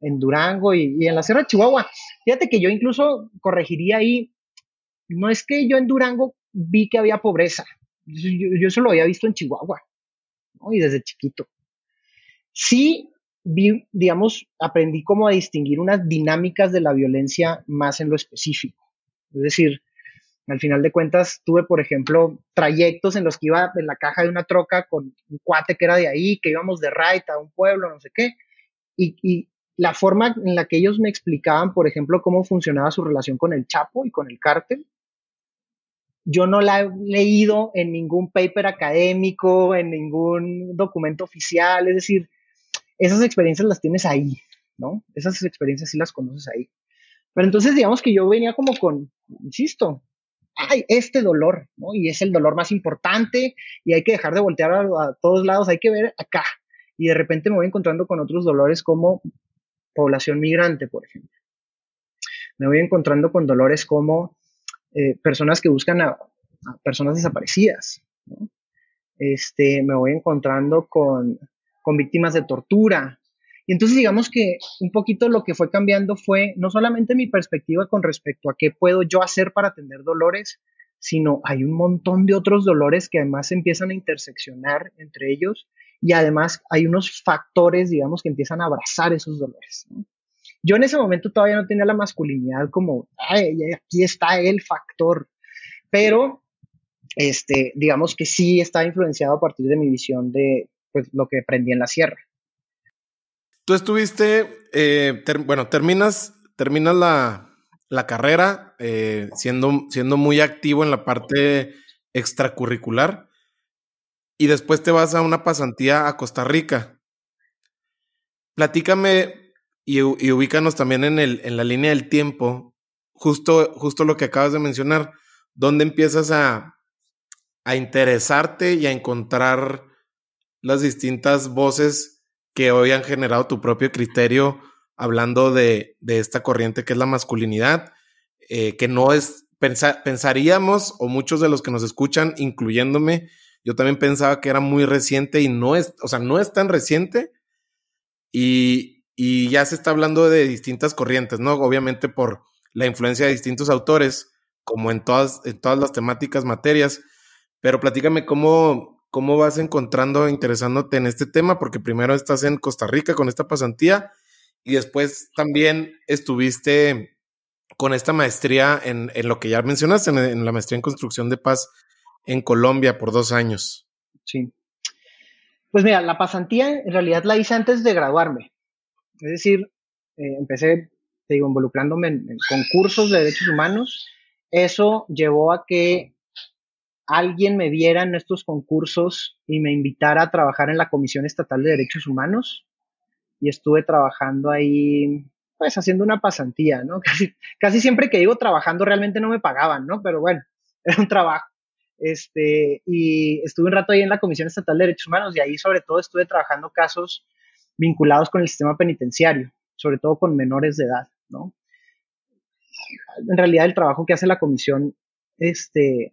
[SPEAKER 2] Durango y, en la Sierra de Chihuahua. Fíjate que yo incluso corregiría ahí, no es que yo en Durango vi que había pobreza, yo, yo eso lo había visto en Chihuahua, ¿no? Y desde chiquito. Sí vi, digamos, aprendí como a distinguir unas dinámicas de la violencia más en lo específico. Es decir, al final de cuentas, tuve, por ejemplo, trayectos en los que iba en la caja de una troca con un cuate que era de ahí, que íbamos de raita a un pueblo, no sé qué. Y, la forma en la que ellos me explicaban, por ejemplo, cómo funcionaba su relación con el Chapo y con el cártel, yo no la he leído en ningún paper académico, en ningún documento oficial, es decir, esas experiencias las tienes ahí, ¿no? Esas experiencias sí las conoces ahí. Pero entonces digamos que yo venía como con, insisto, hay este dolor, ¿no? Y es el dolor más importante y hay que dejar de voltear a, todos lados, hay que ver acá. Y de repente me voy encontrando con otros dolores como población migrante, por ejemplo. Me voy encontrando con dolores como eh, personas que buscan a, personas desaparecidas. Este, me voy encontrando con, con víctimas de tortura, y entonces digamos que un poquito lo que fue cambiando fue no solamente mi perspectiva con respecto a qué puedo yo hacer para atender dolores, sino hay un montón de otros dolores que además empiezan a interseccionar entre ellos y además hay unos factores, digamos, que empiezan a abrazar esos dolores. Yo en ese momento todavía no tenía la masculinidad como, aquí está el factor, pero este, digamos que sí está influenciado a partir de mi visión de pues, lo que aprendí en la sierra.
[SPEAKER 1] Tú estuviste, eh, bueno, terminas, terminas la, la carrera eh, siendo, siendo muy activo en la parte extracurricular y después te vas a una pasantía a Costa Rica. Platícame y, y ubícanos también en, el, en la línea del tiempo, justo, justo lo que acabas de mencionar. ¿dónde empiezas a, a interesarte y a encontrar las distintas voces que hoy han generado tu propio criterio hablando de, de esta corriente que es la masculinidad, eh, que no es, pensaríamos, o muchos de los que nos escuchan, incluyéndome, yo también pensaba que era muy reciente y no es, o sea, no es tan reciente y, y ya se está hablando de distintas corrientes, ¿no? Obviamente por la influencia de distintos autores, como en todas, en todas las temáticas, materias, pero platícame cómo, cómo vas encontrando, interesándote en este tema, porque primero estás en Costa Rica con esta pasantía y después también estuviste con esta maestría en, en lo que ya mencionaste, en, la maestría en construcción de paz en Colombia por dos años.
[SPEAKER 2] Sí. Pues mira, la pasantía en realidad la hice antes de graduarme. Es decir, eh, empecé, te digo, involucrándome en, concursos de derechos humanos. Eso llevó a que alguien me viera en estos concursos y me invitara a trabajar en la Comisión Estatal de Derechos Humanos. Y estuve trabajando ahí, pues haciendo una pasantía, ¿no? Casi, siempre que digo trabajando realmente no me pagaban, ¿no? Pero bueno, era un trabajo. Este, y estuve un rato ahí en la Comisión Estatal de Derechos Humanos y ahí sobre todo estuve trabajando casos vinculados con el sistema penitenciario, sobre todo con menores de edad, ¿no? En realidad el trabajo que hace la comisión, este,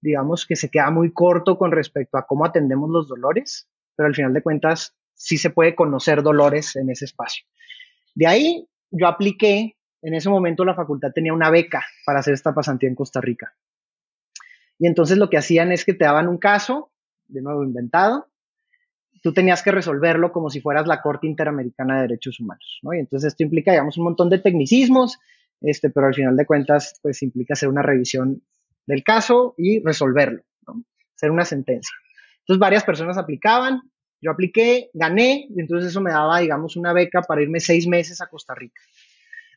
[SPEAKER 2] digamos que se queda muy corto con respecto a cómo atendemos los dolores, pero al final de cuentas sí se puede conocer dolores en ese espacio. De ahí yo apliqué, en ese momento la facultad tenía una beca para hacer esta pasantía en Costa Rica. Y entonces lo que hacían es que te daban un caso, de nuevo inventado, tú tenías que resolverlo como si fueras la Corte Interamericana de Derechos Humanos, ¿no? Y entonces esto implica, digamos, un montón de tecnicismos, este, pero al final de cuentas, pues implica hacer una revisión del caso y resolverlo, ¿no? Hacer una sentencia. Entonces varias personas aplicaban, yo apliqué, gané, y entonces eso me daba, digamos, una beca para irme seis meses a Costa Rica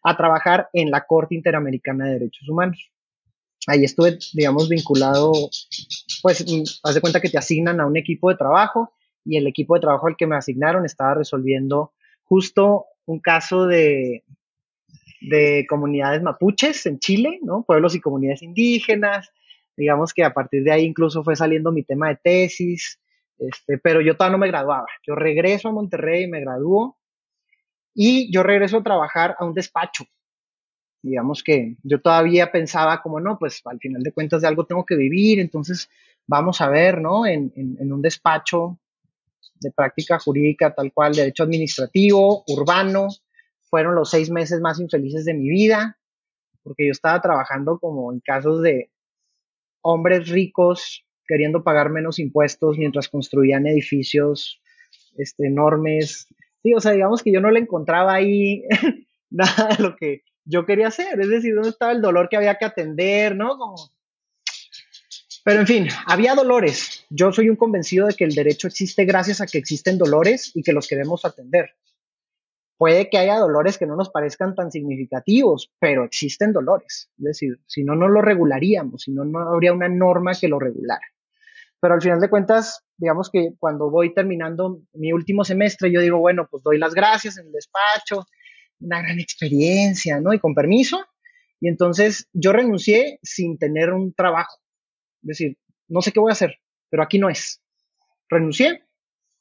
[SPEAKER 2] a trabajar en la Corte Interamericana de Derechos Humanos. Ahí estuve, digamos, vinculado, pues, haz de cuenta que te asignan a un equipo de trabajo y el equipo de trabajo al que me asignaron estaba resolviendo justo un caso de, de comunidades mapuches en Chile, ¿no? Pueblos y comunidades indígenas. Digamos que a partir de ahí incluso fue saliendo mi tema de tesis, este, pero yo todavía no me graduaba. Yo regreso a Monterrey, me gradúo y yo regreso a trabajar a un despacho. Digamos que yo todavía pensaba como, no, pues al final de cuentas de algo tengo que vivir, entonces vamos a ver, ¿no? En, en, en un despacho de práctica jurídica tal cual, derecho administrativo, urbano, fueron los seis meses más infelices de mi vida, porque yo estaba trabajando como en casos de hombres ricos queriendo pagar menos impuestos mientras construían edificios este, enormes. Sí, o sea, digamos que yo no le encontraba ahí nada de lo que yo quería hacer, es decir, dónde estaba el dolor que había que atender, ¿no? Como... Pero en fin, había dolores. Yo soy un convencido de que el derecho existe gracias a que existen dolores y que los queremos atender. Puede que haya dolores que no nos parezcan tan significativos, pero existen dolores. Es decir, si no, no lo regularíamos, si no, no habría una norma que lo regulara. Pero al final de cuentas, digamos que cuando voy terminando mi último semestre, yo digo, bueno, pues doy las gracias en el despacho, una gran experiencia, ¿no? Y con permiso. Y entonces yo renuncié sin tener un trabajo. Es decir, no sé qué voy a hacer, pero aquí no es. Renuncié,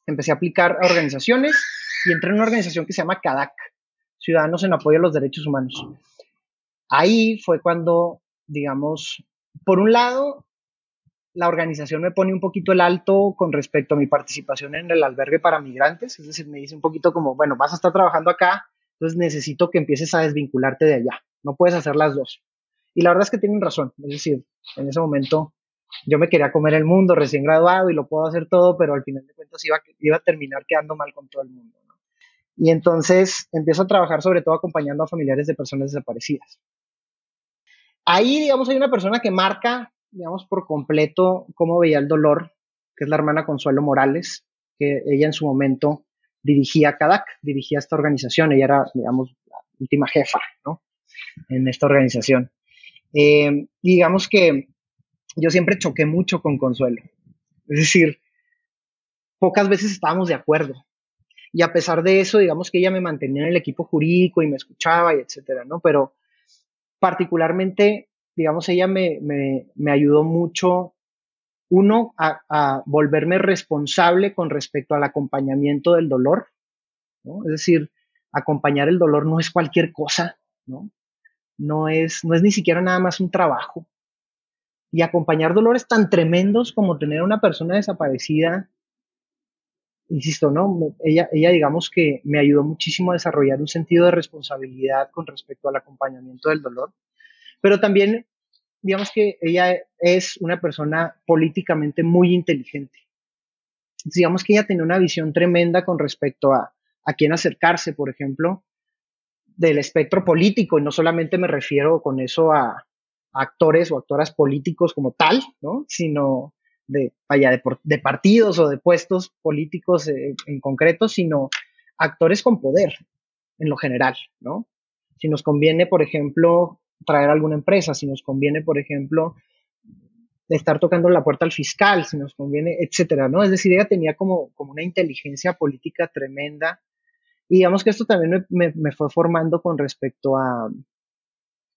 [SPEAKER 2] empecé a aplicar a organizaciones y entré en una organización que se llama CADAC, Ciudadanos en Apoyo a los Derechos Humanos. Ahí fue cuando, digamos, por un lado, la organización me pone un poquito el alto con respecto a mi participación en el albergue para migrantes, es decir, me dice un poquito como, bueno, vas a estar trabajando acá, entonces necesito que empieces a desvincularte de allá, no puedes hacer las dos. Y la verdad es que tienen razón, es decir, en ese momento yo me quería comer el mundo recién graduado y lo puedo hacer todo, pero al final de cuentas iba, iba a terminar quedando mal con todo el mundo. Y entonces empiezo a trabajar sobre todo acompañando a familiares de personas desaparecidas. Ahí, digamos, hay una persona que marca, digamos, por completo cómo veía el dolor, que es la hermana Consuelo Morales, que ella en su momento dirigía CADAC, dirigía esta organización, ella era, digamos, la última jefa, ¿no? En esta organización. Eh, digamos que yo siempre choqué mucho con Consuelo. Es decir, pocas veces estábamos de acuerdo. Y a pesar de eso, digamos que ella me mantenía en el equipo jurídico y me escuchaba y etcétera, ¿no? Pero particularmente digamos, ella me, me, ayudó mucho, uno, a, a, volverme responsable con respecto al acompañamiento del dolor, ¿no? Es decir, acompañar el dolor no es cualquier cosa, ¿no? No es, no es ni siquiera nada más un trabajo. Y acompañar dolores tan tremendos como tener a una persona desaparecida, insisto, ¿no? Ella, ella digamos que me ayudó muchísimo a desarrollar un sentido de responsabilidad con respecto al acompañamiento del dolor, pero también, digamos que ella es una persona políticamente muy inteligente. Digamos que ella tenía una visión tremenda con respecto a, a quién acercarse, por ejemplo, del espectro político, y no solamente me refiero con eso a, actores o actoras políticos como tal, ¿no? Sino de, vaya, de, partidos o de puestos políticos eh, en concreto, sino actores con poder en lo general, ¿no? Si nos conviene, por ejemplo, traer alguna empresa, si nos conviene, por ejemplo, estar tocando la puerta al fiscal, si nos conviene, etcétera, ¿no? Es decir, ella tenía como, como una inteligencia política tremenda y digamos que esto también me, fue formando con respecto a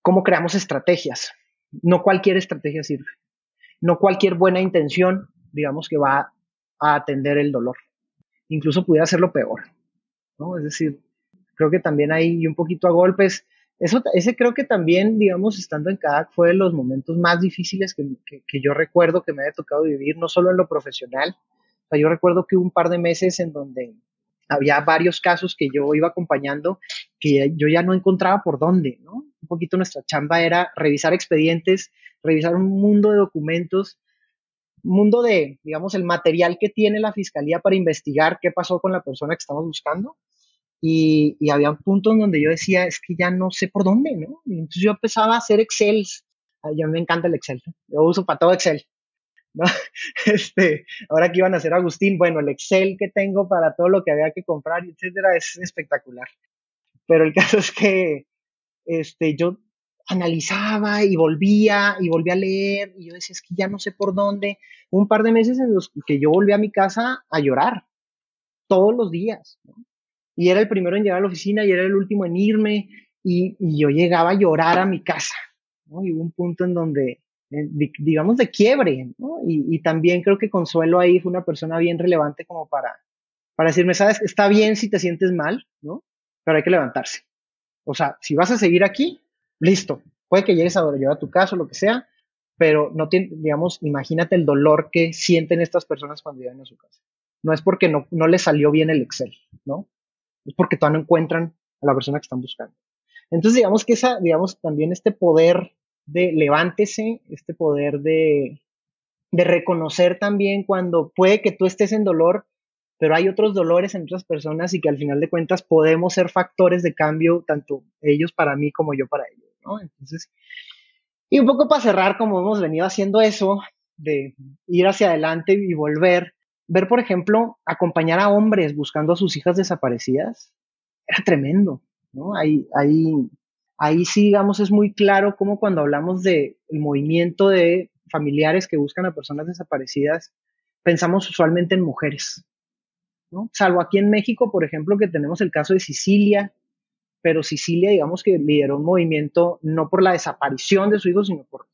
[SPEAKER 2] cómo creamos estrategias. No cualquier estrategia sirve. No cualquier buena intención, digamos que va a atender el dolor. Incluso pudiera hacerlo peor. ¿no? Es decir, creo que también hay un poquito a golpes. Eso, ese creo que también, digamos, estando en CADAC fue de los momentos más difíciles que, yo recuerdo que me haya tocado vivir, no solo en lo profesional. O sea, yo recuerdo que hubo un par de meses en donde había varios casos que yo iba acompañando que yo ya no encontraba por dónde, ¿no? Poquito nuestra chamba era revisar expedientes, revisar un mundo de documentos, mundo de, digamos, el material que tiene la fiscalía para investigar qué pasó con la persona que estamos buscando. Y, y había un punto en donde yo decía, es que ya no sé por dónde, ¿no? Y entonces yo empezaba a hacer Excel. A mí me encanta el Excel. Yo uso para todo Excel. ¿no? Este, ahora que iban a hacer Agustín, bueno, el Excel que tengo para todo lo que había que comprar, etcétera, es espectacular. Pero el caso es que este, yo analizaba y volvía y volvía a leer y yo decía, es que ya no sé por dónde. Un par de meses en los que yo volví a mi casa a llorar, todos los días. Y era el primero en llegar a la oficina y era el último en irme y, y yo llegaba a llorar a mi casa. ¿no? Y hubo un punto en donde eh, digamos, de quiebre, ¿no? Y, también creo que Consuelo ahí fue una persona bien relevante como para, para decirme, sabes, está bien si te sientes mal, ¿no? Pero hay que levantarse. O sea, si vas a seguir aquí, listo. Puede que llegues a llevar tu caso, lo que sea, pero no tiene, digamos, imagínate el dolor que sienten estas personas cuando llegan a su casa. No es porque no, no les salió bien el Excel, ¿no? Es porque todavía no encuentran a la persona que están buscando. Entonces, digamos que esa, digamos, también este poder de levántese, este poder de, de reconocer también cuando puede que tú estés en dolor, pero hay otros dolores en otras personas y que al final de cuentas podemos ser factores de cambio, tanto ellos para mí como yo para ellos, ¿no? Entonces, y un poco para cerrar, como hemos venido haciendo eso, de ir hacia adelante y volver, ver, por ejemplo, acompañar a hombres buscando a sus hijas desaparecidas, era tremendo, ¿no? Hay, hay ahí sí, digamos, es muy claro cómo cuando hablamos del movimiento de familiares que buscan a personas desaparecidas, pensamos usualmente en mujeres, Salvo aquí en México, por ejemplo, que tenemos el caso de Sicilia, pero Sicilia, digamos que lideró un movimiento no por la desaparición de su hijo, sino por,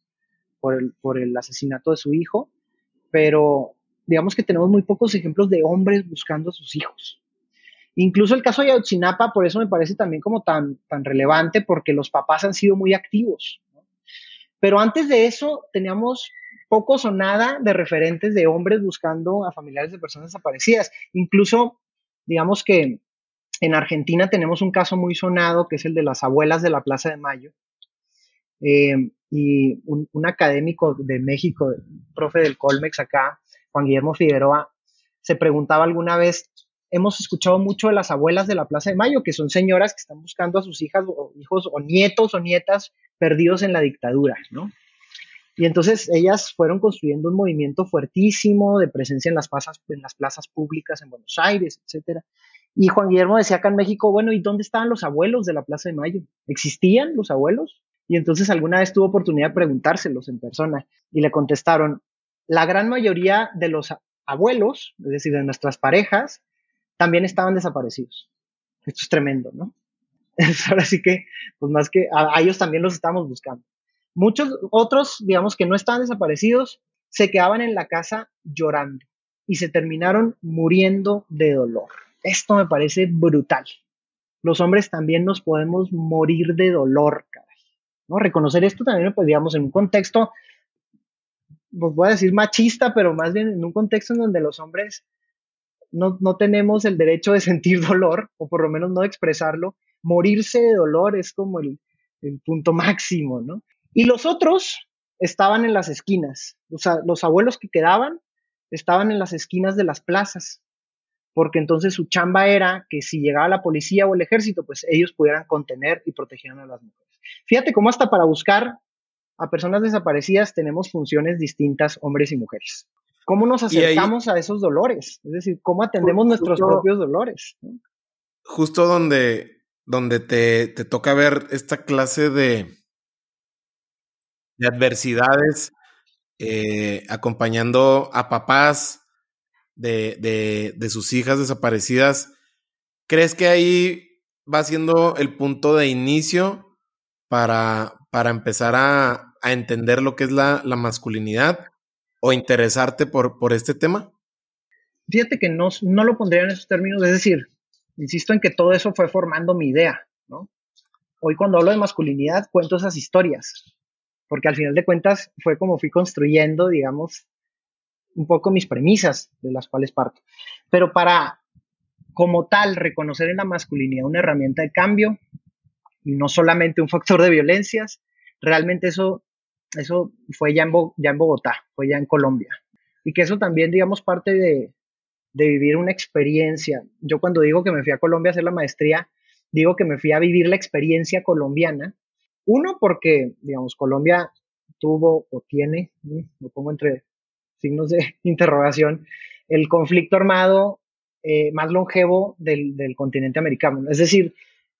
[SPEAKER 2] por, el, por el asesinato de su hijo, pero digamos que tenemos muy pocos ejemplos de hombres buscando a sus hijos, Incluso el caso de Ayotzinapa, por eso me parece también como tan, tan relevante, porque los papás han sido muy activos. Pero antes de eso, teníamos pocos o nada de referentes de hombres buscando a familiares de personas desaparecidas. Incluso, digamos que en Argentina tenemos un caso muy sonado, que es el de las abuelas de la Plaza de Mayo. Eh, y un, un, académico de México, profe del Colmex acá, Juan Guillermo Figueroa, se preguntaba alguna vez hemos escuchado mucho de las abuelas de la Plaza de Mayo, que son señoras que están buscando a sus hijas o hijos o nietos o nietas perdidos en la dictadura, ¿no? Y entonces ellas fueron construyendo un movimiento fuertísimo de presencia en las plazas, públicas en Buenos Aires, etcétera. Y Juan Guillermo decía acá en México, bueno, ¿y dónde estaban los abuelos de la Plaza de Mayo? ¿Existían los abuelos? Y entonces alguna vez tuvo oportunidad de preguntárselos en persona y le contestaron, la gran mayoría de los abuelos, es decir, de nuestras parejas, también estaban desaparecidos. Esto es tremendo, ¿no? Ahora sí que, pues más que a, ellos también los estamos buscando. Muchos otros, digamos que no estaban desaparecidos, se quedaban en la casa llorando y se terminaron muriendo de dolor. Esto me parece brutal. Los hombres también nos podemos morir de dolor. ¿no? Reconocer esto también, pues digamos, en un contexto, pues voy a decir machista, pero más bien en un contexto en donde los hombres no, no tenemos el derecho de sentir dolor, o por lo menos no expresarlo. Morirse de dolor es como el, el punto máximo, ¿no? Y los otros estaban en las esquinas. O sea, los abuelos que quedaban estaban en las esquinas de las plazas, porque entonces su chamba era que si llegaba la policía o el ejército, pues ellos pudieran contener y proteger a las mujeres. Fíjate cómo hasta para buscar a personas desaparecidas tenemos funciones distintas, hombres y mujeres. ¿Cómo nos acercamos a esos dolores? Es decir, ¿cómo atendemos nuestros propios dolores?
[SPEAKER 1] Justo donde, donde te, te toca ver esta clase de, de adversidades, eh, acompañando a papás de, de, de, sus hijas desaparecidas. ¿Crees que ahí va siendo el punto de inicio para, para empezar a, a entender lo que es la, la, masculinidad o interesarte por, por este tema?
[SPEAKER 2] Fíjate que no, no lo pondría en esos términos, es decir, insisto en que todo eso fue formando mi idea, ¿no? Hoy cuando hablo de masculinidad cuento esas historias, porque al final de cuentas fue como fui construyendo, digamos, un poco mis premisas de las cuales parto. Pero para, como tal, reconocer en la masculinidad una herramienta de cambio y no solamente un factor de violencias, realmente eso, eso fue ya en, ya en Bogotá, fue ya en Colombia. Y que eso también, digamos, parte de, de vivir una experiencia. Yo cuando digo que me fui a Colombia a hacer la maestría, digo que me fui a vivir la experiencia colombiana uno, porque, digamos, Colombia tuvo o tiene, lo pongo entre signos de interrogación, el conflicto armado eh, más longevo del, continente americano. Es decir,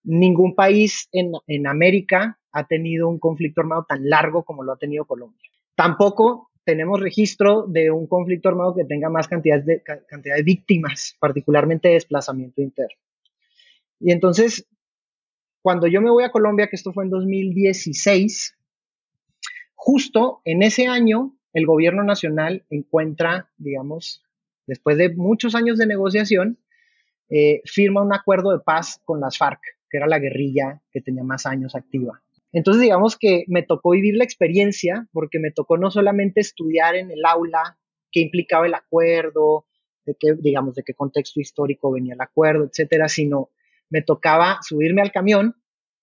[SPEAKER 2] ningún país en, América ha tenido un conflicto armado tan largo como lo ha tenido Colombia. Tampoco tenemos registro de un conflicto armado que tenga más cantidad de, víctimas, particularmente de desplazamiento interno. Y entonces, cuando yo me voy a Colombia, que esto fue en 2016, justo en ese año el gobierno nacional encuentra, digamos, después de muchos años de negociación, eh, firma un acuerdo de paz con las FARC, que era la guerrilla que tenía más años activa. Entonces, digamos que me tocó vivir la experiencia, porque me tocó no solamente estudiar en el aula qué implicaba el acuerdo, de qué, digamos, de qué contexto histórico venía el acuerdo, etcétera, sino me tocaba subirme al camión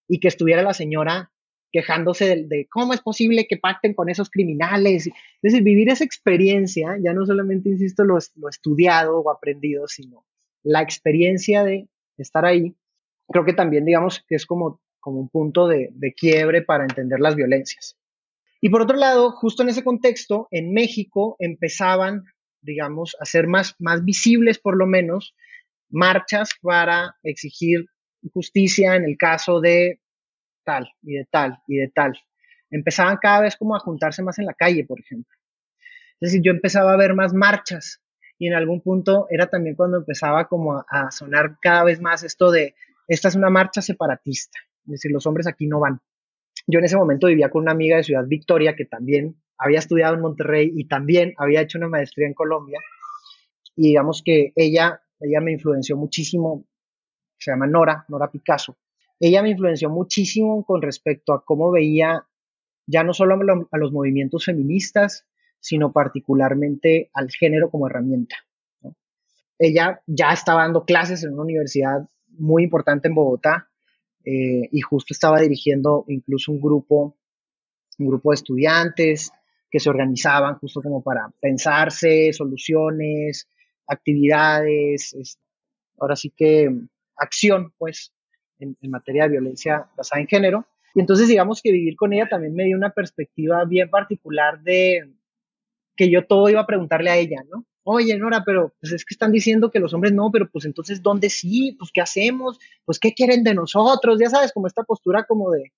[SPEAKER 2] y que estuviera la señora quejándose de, cómo es posible que pacten con esos criminales. Es decir, vivir esa experiencia, ya no solamente, insisto, lo, lo estudiado o aprendido, sino la experiencia de estar ahí, creo que también, digamos, que es como, como un punto de, de quiebre para entender las violencias. Y por otro lado, justo en ese contexto, en México empezaban, digamos, a ser más, más visibles, por lo menos, marchas para exigir justicia en el caso de tal y de tal y de tal. Empezaban cada vez como a juntarse más en la calle, por ejemplo. Es decir, yo empezaba a ver más marchas y en algún punto era también cuando empezaba como a, sonar cada vez más esto de, esta es una marcha separatista, es decir, los hombres aquí no van. Yo en ese momento vivía con una amiga de Ciudad Victoria que también había estudiado en Monterrey y también había hecho una maestría en Colombia. Y digamos que ella ella me influenció muchísimo, se llama Nora, Nora Picasso. Ella me influenció muchísimo con respecto a cómo veía ya no solo a los movimientos feministas, sino particularmente al género como herramienta. Ella ya estaba dando clases en una universidad muy importante en Bogotá eh, y justo estaba dirigiendo incluso un grupo, un grupo de estudiantes que se organizaban justo como para pensarse soluciones, actividades, ahora sí que acción, pues, en, materia de violencia basada en género. Y entonces, digamos que vivir con ella también me dio una perspectiva bien particular de que yo todo iba a preguntarle a ella, ¿no? Oye, Nora, pero pues es que están diciendo que los hombres no, pero pues entonces, ¿dónde sí? Pues, ¿qué hacemos? Pues, ¿qué quieren de nosotros? Ya sabes, como esta postura como de,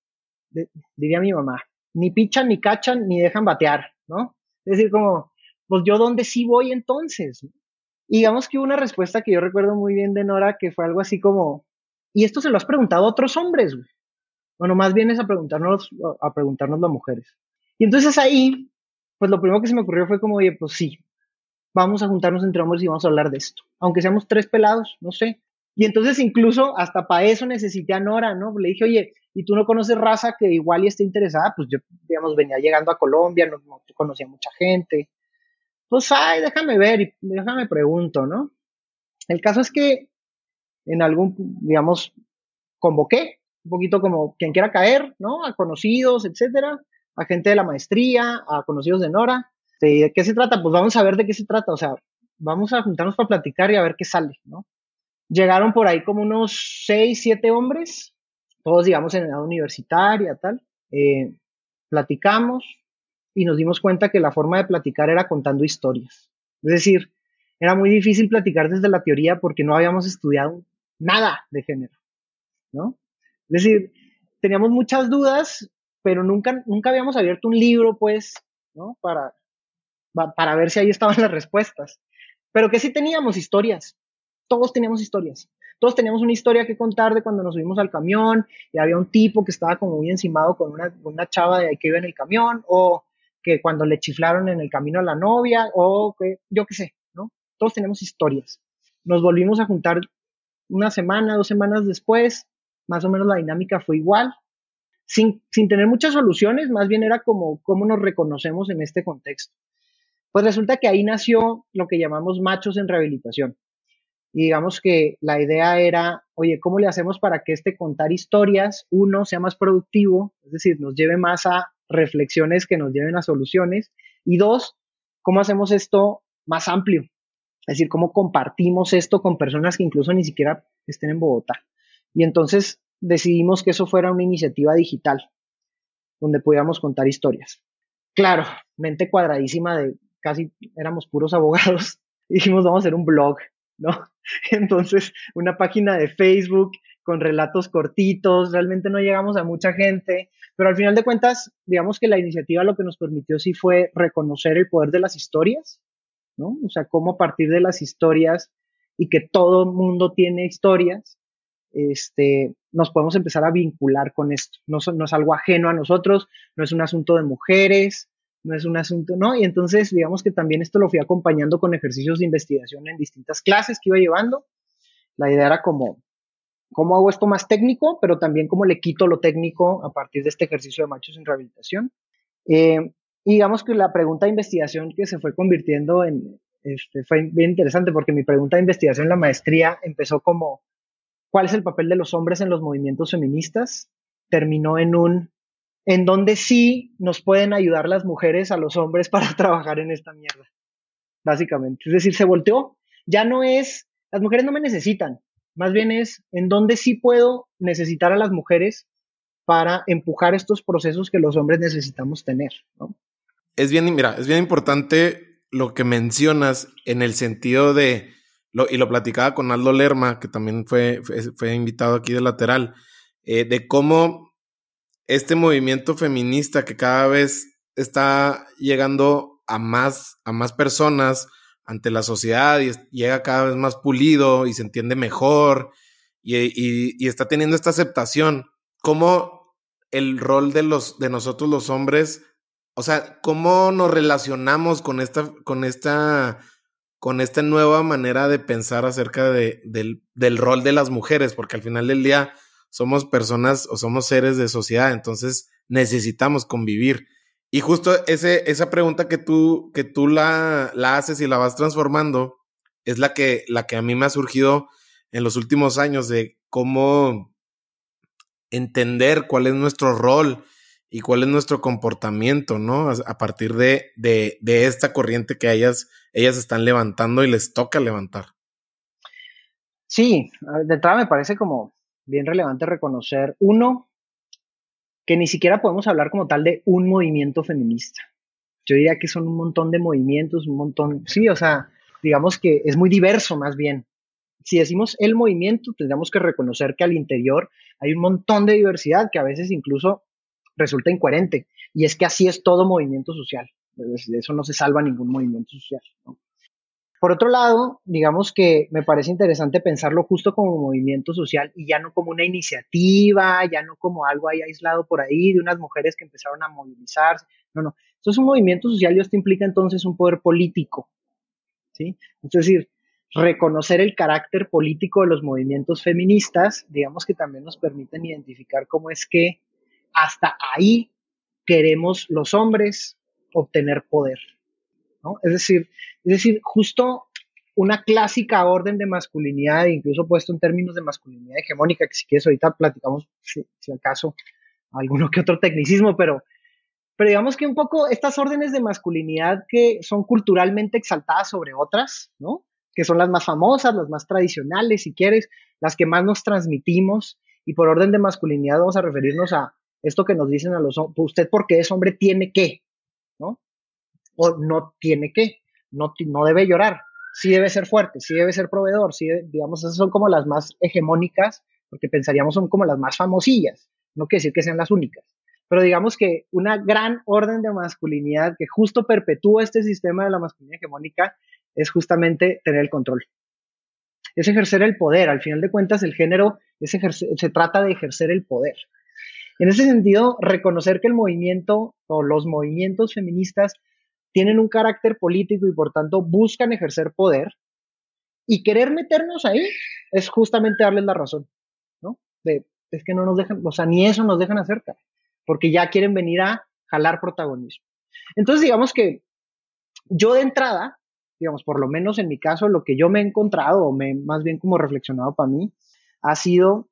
[SPEAKER 2] de diría mi mamá, ni pichan, ni cachan, ni dejan batear, ¿no? Es decir, como, pues yo dónde sí voy entonces, y digamos que hubo una respuesta que yo recuerdo muy bien de Nora, que fue algo así como, y esto se lo has preguntado a otros hombres, güey. Bueno, más bien es a preguntarnos, a preguntarnos las mujeres. Y entonces ahí, pues lo primero que se me ocurrió fue como, oye, pues sí, vamos a juntarnos entre hombres y vamos a hablar de esto. Aunque seamos tres pelados, no sé. Y entonces incluso hasta para eso necesité a Nora, ¿no? Le dije, oye, ¿y tú no conoces raza que igual y esté interesada? Pues yo, digamos, venía llegando a Colombia, no, no conocía mucha gente. Pues, ay, déjame ver y déjame pregunto, ¿no? El caso es que en algún, digamos, convoqué un poquito como quien quiera caer, ¿no? A conocidos, etcétera, a gente de la maestría, a conocidos de Nora. ¿De qué se trata? Pues vamos a ver de qué se trata, o sea, vamos a juntarnos para platicar y a ver qué sale, ¿no? Llegaron por ahí como unos seis, siete hombres, todos digamos en edad universitaria, tal. Eh, platicamos y nos dimos cuenta que la forma de platicar era contando historias. Es decir, era muy difícil platicar desde la teoría porque no habíamos estudiado nada de género, ¿no? Es decir, teníamos muchas dudas, pero nunca, nunca habíamos abierto un libro, pues, ¿no? Para, para ver si ahí estaban las respuestas. Pero que sí teníamos historias, todos teníamos historias. Todos teníamos una historia que contar de cuando nos subimos al camión y había un tipo que estaba como muy encimado con una, una chava de ahí que iba en el camión, o que cuando le chiflaron en el camino a la novia, o que yo qué sé, ¿no? Todos tenemos historias. Nos volvimos a juntar una semana, dos semanas después, más o menos la dinámica fue igual, sin, sin tener muchas soluciones, más bien era como cómo nos reconocemos en este contexto. Pues resulta que ahí nació lo que llamamos machos en rehabilitación. Y digamos que la idea era, oye, ¿cómo le hacemos para que este contar historias, uno, sea más productivo, es decir, nos lleve más a reflexiones que nos lleven a soluciones? Y dos, ¿cómo hacemos esto más amplio? Es decir, ¿cómo compartimos esto con personas que incluso ni siquiera estén en Bogotá? Y entonces decidimos que eso fuera una iniciativa digital, donde pudiéramos contar historias. Claro, mente cuadradísima de casi éramos puros abogados, dijimos vamos a hacer un blog, ¿no? Entonces, una página de Facebook con relatos cortitos, realmente no llegamos a mucha gente, pero al final de cuentas, digamos que la iniciativa lo que nos permitió sí fue reconocer el poder de las historias, ¿no? O sea, cómo a partir de las historias y que todo mundo tiene historias, este, nos podemos empezar a vincular con esto. No, no es algo ajeno a nosotros, no es un asunto de mujeres, no es un asunto, ¿no? Y entonces, digamos que también esto lo fui acompañando con ejercicios de investigación en distintas clases que iba llevando. La idea era como, ¿cómo hago esto más técnico? Pero también cómo le quito lo técnico a partir de este ejercicio de machos en rehabilitación. Eh, digamos que la pregunta de investigación que se fue convirtiendo en, este, fue bien interesante porque mi pregunta de investigación en la maestría empezó como, ¿cuál es el papel de los hombres en los movimientos feministas? Terminó en un, en donde sí nos pueden ayudar las mujeres a los hombres para trabajar en esta mierda, básicamente. Es decir, se volteó, ya no es, las mujeres no me necesitan, más bien es en donde sí puedo necesitar a las mujeres para empujar estos procesos que los hombres necesitamos tener,
[SPEAKER 1] Es bien, mira, es bien importante lo que mencionas en el sentido de, y lo platicaba con Aldo Lerma, que también fue, fue, invitado aquí de lateral, eh, de cómo este movimiento feminista que cada vez está llegando a más, a más personas ante la sociedad y llega cada vez más pulido y se entiende mejor y, está teniendo esta aceptación. ¿Cómo el rol de, los, de nosotros los hombres, o sea, cómo nos relacionamos con esta, con esta, con esta nueva manera de pensar acerca de, del, del rol de las mujeres? Porque al final del día somos personas o somos seres de sociedad, entonces necesitamos convivir. Y justo ese, esa pregunta que tú, que tú la, la haces y la vas transformando es la que, la que a mí me ha surgido en los últimos años de cómo entender cuál es nuestro rol y cuál es nuestro comportamiento, ¿no? A, partir de, de, de, esta corriente que ellas, ellas están levantando y les toca levantar.
[SPEAKER 2] Sí, de entrada me parece como bien relevante reconocer, uno, que ni siquiera podemos hablar como tal de un movimiento feminista. Yo diría que son un montón de movimientos, un montón, sí, o sea, digamos que es muy diverso más bien. Si decimos el movimiento, tendríamos que reconocer que al interior hay un montón de diversidad que a veces incluso resulta incoherente. Y es que así es todo movimiento social. De eso no se salva ningún movimiento social. Por otro lado, digamos que me parece interesante pensarlo justo como movimiento social y ya no como una iniciativa, ya no como algo ahí aislado por ahí de unas mujeres que empezaron a movilizarse. No, no. Esto es un movimiento social y esto implica entonces un poder político. ¿sí? Es decir, reconocer el carácter político de los movimientos feministas, digamos que también nos permiten identificar cómo es que hasta ahí queremos los hombres obtener poder. ¿No? Es decir, es decir, justo una clásica orden de masculinidad, incluso puesto en términos de masculinidad hegemónica, que si quieres ahorita platicamos, si, acaso, alguno que otro tecnicismo, pero, pero digamos que un poco estas órdenes de masculinidad que son culturalmente exaltadas sobre otras, ¿no? Que son las más famosas, las más tradicionales, si quieres, las que más nos transmitimos, y por orden de masculinidad vamos a referirnos a esto que nos dicen a los hombres, usted porque es hombre tiene que. O no tiene que no, no debe llorar, sí debe ser fuerte, sí debe ser proveedor, sí, digamos, esas son como las más hegemónicas, porque pensaríamos son como las más famosillas, no quiere decir que sean las únicas, pero digamos que una gran orden de masculinidad que justo perpetúa este sistema de la masculinidad hegemónica es justamente tener el control. Es ejercer el poder, al final de cuentas el género es se trata de ejercer el poder. En ese sentido, reconocer que el movimiento o los movimientos feministas tienen un carácter político y por tanto buscan ejercer poder. Y querer meternos ahí es justamente darles la razón, ¿no? De, es que no nos dejan, o sea, ni eso nos dejan hacer, porque ya quieren venir a jalar protagonismo. Entonces, digamos que yo de entrada, digamos, por lo menos en mi caso, lo que yo me he encontrado, o me, más bien como reflexionado para mí, ha sido,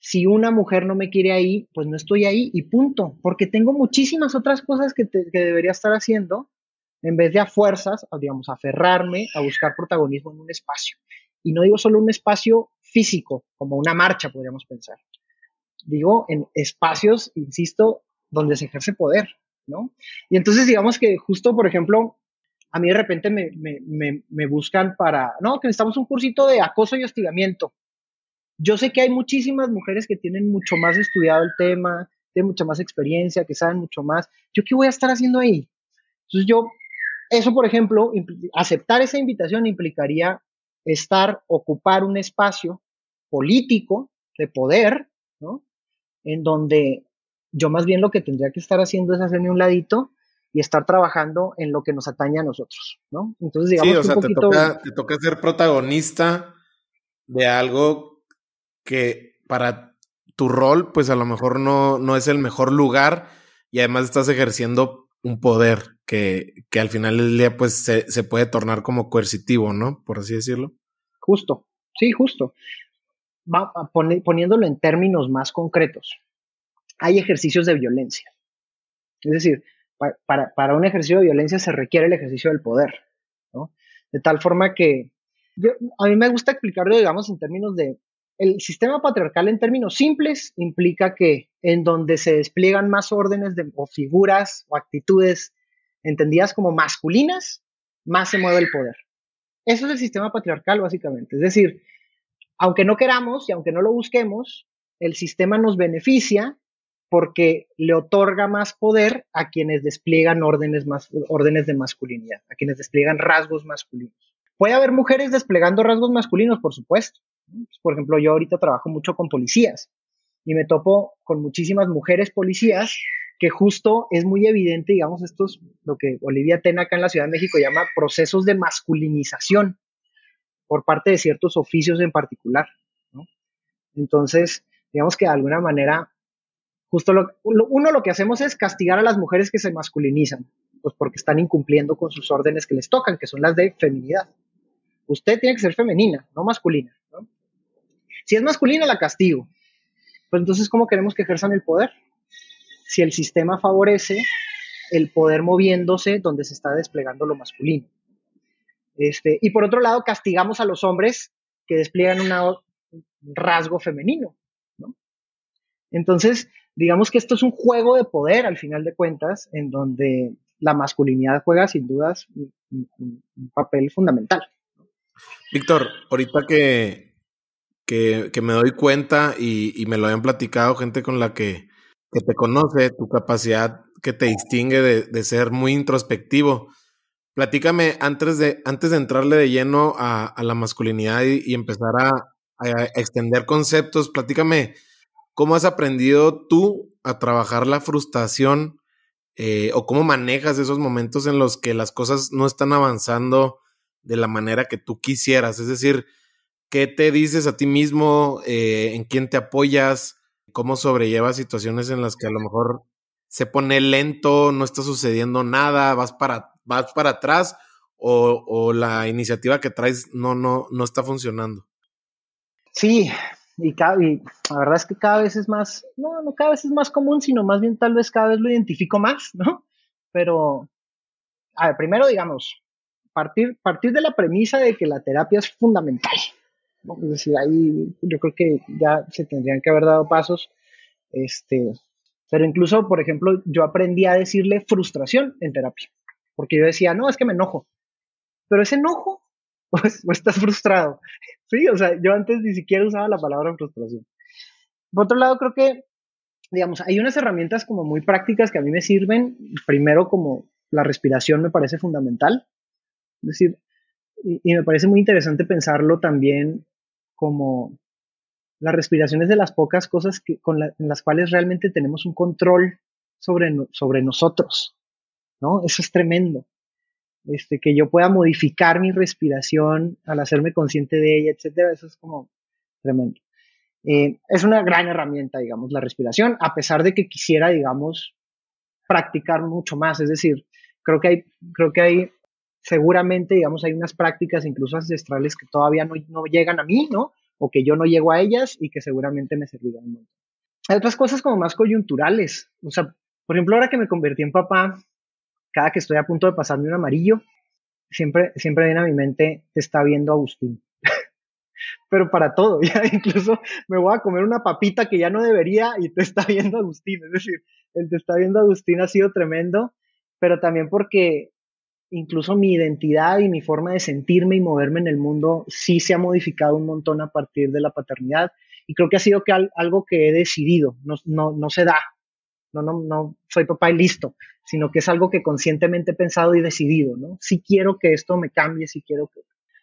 [SPEAKER 2] si una mujer no me quiere ahí, pues no estoy ahí y punto, porque tengo muchísimas otras cosas que, que debería estar haciendo en vez de a fuerzas, digamos, aferrarme a buscar protagonismo en un espacio. Y no digo solo un espacio físico, como una marcha, podríamos pensar. Digo en espacios, insisto, donde se ejerce poder, ¿no? Y entonces digamos que justo, por ejemplo, a mí de repente me, me, me, buscan para, no, que necesitamos un cursito de acoso y hostigamiento. Yo sé que hay muchísimas mujeres que tienen mucho más estudiado el tema, tienen mucha más experiencia, que saben mucho más. ¿Yo qué voy a estar haciendo ahí? Entonces yo eso, por ejemplo, aceptar esa invitación implicaría estar, ocupar un espacio político de poder, ¿no? En donde yo más bien lo que tendría que estar haciendo es hacerme un ladito y estar trabajando en lo que nos atañe a nosotros, ¿no?
[SPEAKER 1] Entonces, digamos sí, o sea, te, toca, te toca ser protagonista de algo que para tu rol, pues a lo mejor no, no es el mejor lugar y además estás ejerciendo un poder que, que al final del día pues se, puede tornar como coercitivo, ¿no? Por así decirlo.
[SPEAKER 2] Justo, sí, justo. Va poniéndolo en términos más concretos, hay ejercicios de violencia. Es decir, para, para, un ejercicio de violencia se requiere el ejercicio del poder, ¿no? De tal forma que yo, a mí me gusta explicarlo, digamos, en términos de el sistema patriarcal en términos simples implica que en donde se despliegan más órdenes de, o figuras o actitudes entendidas como masculinas, más se mueve el poder. Eso es el sistema patriarcal básicamente. Es decir, aunque no queramos y aunque no lo busquemos, el sistema nos beneficia porque le otorga más poder a quienes despliegan órdenes, más, órdenes de masculinidad, a quienes despliegan rasgos masculinos. Puede haber mujeres desplegando rasgos masculinos, por supuesto. Por ejemplo, yo ahorita trabajo mucho con policías y me topo con muchísimas mujeres policías que justo es muy evidente, digamos, esto es lo que Olivia Tena acá en la Ciudad de México llama procesos de masculinización por parte de ciertos oficios en particular. Entonces, digamos que de alguna manera, justo lo, uno lo que hacemos es castigar a las mujeres que se masculinizan, pues porque están incumpliendo con sus órdenes que les tocan, que son las de feminidad. Usted tiene que ser femenina, no masculina. Si es masculina, la castigo. Pues entonces, ¿cómo queremos que ejerzan el poder? Si el sistema favorece el poder moviéndose donde se está desplegando lo masculino. Este, y por otro lado, castigamos a los hombres que despliegan un rasgo femenino. Entonces, digamos que esto es un juego de poder al final de cuentas, en donde la masculinidad juega sin dudas un papel fundamental.
[SPEAKER 1] Víctor, ahorita que, que, me doy cuenta y, me lo habían platicado gente con la que, que te conoce, tu capacidad que te distingue de, ser muy introspectivo. Platícame, antes de, antes de entrarle de lleno a, la masculinidad y, empezar a, extender conceptos, platícame, ¿cómo has aprendido tú a trabajar la frustración eh, o cómo manejas esos momentos en los que las cosas no están avanzando de la manera que tú quisieras? Es decir, ¿qué te dices a ti mismo? Eh, ¿En quién te apoyas? ¿Cómo sobrellevas situaciones en las que a lo mejor se pone lento, no está sucediendo nada, vas para, vas para atrás o, la iniciativa que traes no, no, no está funcionando?
[SPEAKER 2] Sí, y, la verdad es que cada vez es más, no, no cada vez es más común, sino más bien tal vez cada vez lo identifico más, ¿no? Pero, a ver, primero digamos, partir, partir de la premisa de que la terapia es fundamental. Es decir, ahí yo creo que ya se tendrían que haber dado pasos. Este, pero incluso, por ejemplo, yo aprendí a decirle frustración en terapia, porque yo decía, no, es que me enojo. Pero ese enojo, pues, o estás frustrado. Sí, o sea, yo antes ni siquiera usaba la palabra frustración. Por otro lado, creo que, digamos, hay unas herramientas como muy prácticas que a mí me sirven. Primero, como la respiración me parece fundamental. Es decir, y, me parece muy interesante pensarlo también como la respiración es de las pocas cosas con en las cuales realmente tenemos un control sobre, sobre nosotros, ¿no? Eso es tremendo. Este, que yo pueda modificar mi respiración al hacerme consciente de ella, etcétera, eso es como tremendo. Eh, es una gran herramienta, digamos, la respiración, a pesar de que quisiera, digamos, practicar mucho más. Es decir, creo que hay, creo que hay, seguramente, digamos, hay unas prácticas incluso ancestrales que todavía no, no llegan a mí, ¿no? o que yo no llego a ellas y que seguramente me servirán un montón. Hay otras cosas como más coyunturales. O sea, por ejemplo, ahora que me convertí en papá, cada que estoy a punto de pasarme un amarillo, siempre, siempre viene a mi mente, te está viendo Agustín. Pero para todo, ya incluso me voy a comer una papita que ya no debería y te está viendo Agustín. Es decir, el te está viendo Agustín ha sido tremendo, pero también porque incluso mi identidad y mi forma de sentirme y moverme en el mundo sí se ha modificado un montón a partir de la paternidad. Y creo que ha sido que algo que he decidido, no, no, no se da. No, no, no soy papá y listo, sino que es algo que conscientemente he pensado y decidido, ¿no? Si quiero que esto me cambie, si quiero que...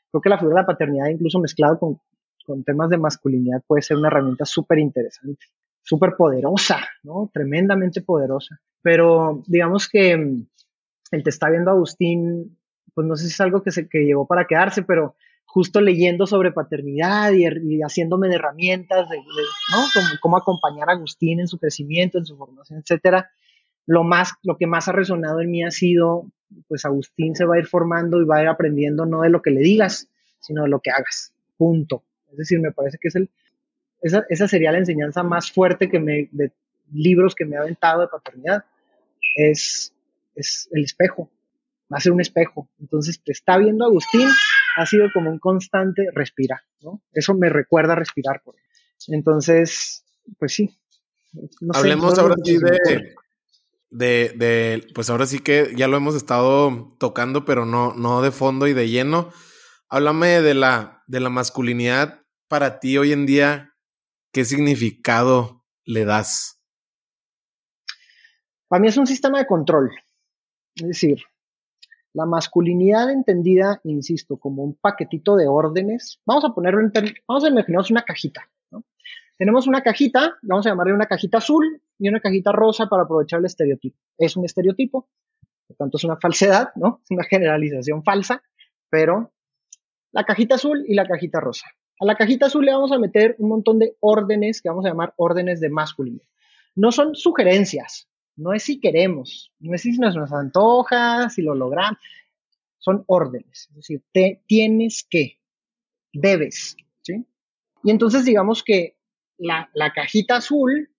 [SPEAKER 2] Creo que la figura de la paternidad, incluso mezclado con, con temas de masculinidad, puede ser una herramienta súper interesante, súper poderosa, ¿no? Tremendamente poderosa. Pero digamos que el te está viendo Agustín, pues no sé si es algo que, se, que llegó para quedarse, pero justo leyendo sobre paternidad y, haciéndome de herramientas, de, ¿no? Cómo, acompañar a Agustín en su crecimiento, en su formación, etcétera. Lo más, lo que más ha resonado en mí ha sido, pues Agustín se va a ir formando y va a ir aprendiendo no de lo que le digas, sino de lo que hagas. Punto. Es decir, me parece que es el, esa, esa sería la enseñanza más fuerte que me, de libros que me ha aventado de paternidad. Es es el espejo, va a ser un espejo. Entonces, te está viendo Agustín, ha sido como un constante respira, ¿no? Eso me recuerda respirar por él. Entonces, pues sí.
[SPEAKER 1] Hablemos ahora sí de, de, de, pues ahora sí que ya lo hemos estado tocando, pero no, no de fondo y de lleno. Háblame de la, de la masculinidad para ti hoy en día. ¿Qué significado le das?
[SPEAKER 2] Para mí es un sistema de control. Es decir, la masculinidad entendida, insisto, como un paquetito de órdenes. Vamos a ponerlo en, vamos a imaginarnos una cajita. Tenemos una cajita, vamos a llamarle una cajita azul y una cajita rosa para aprovechar el estereotipo. Es un estereotipo, por tanto es una falsedad, ¿no? Es una generalización falsa, pero la cajita azul y la cajita rosa. A la cajita azul le vamos a meter un montón de órdenes que vamos a llamar órdenes de masculinidad. No son sugerencias, no es si queremos, no es si nos, nos antoja, si lo logramos. Son órdenes. Es decir, te tienes que, debes. ¿sí? Y entonces digamos que la, la cajita azul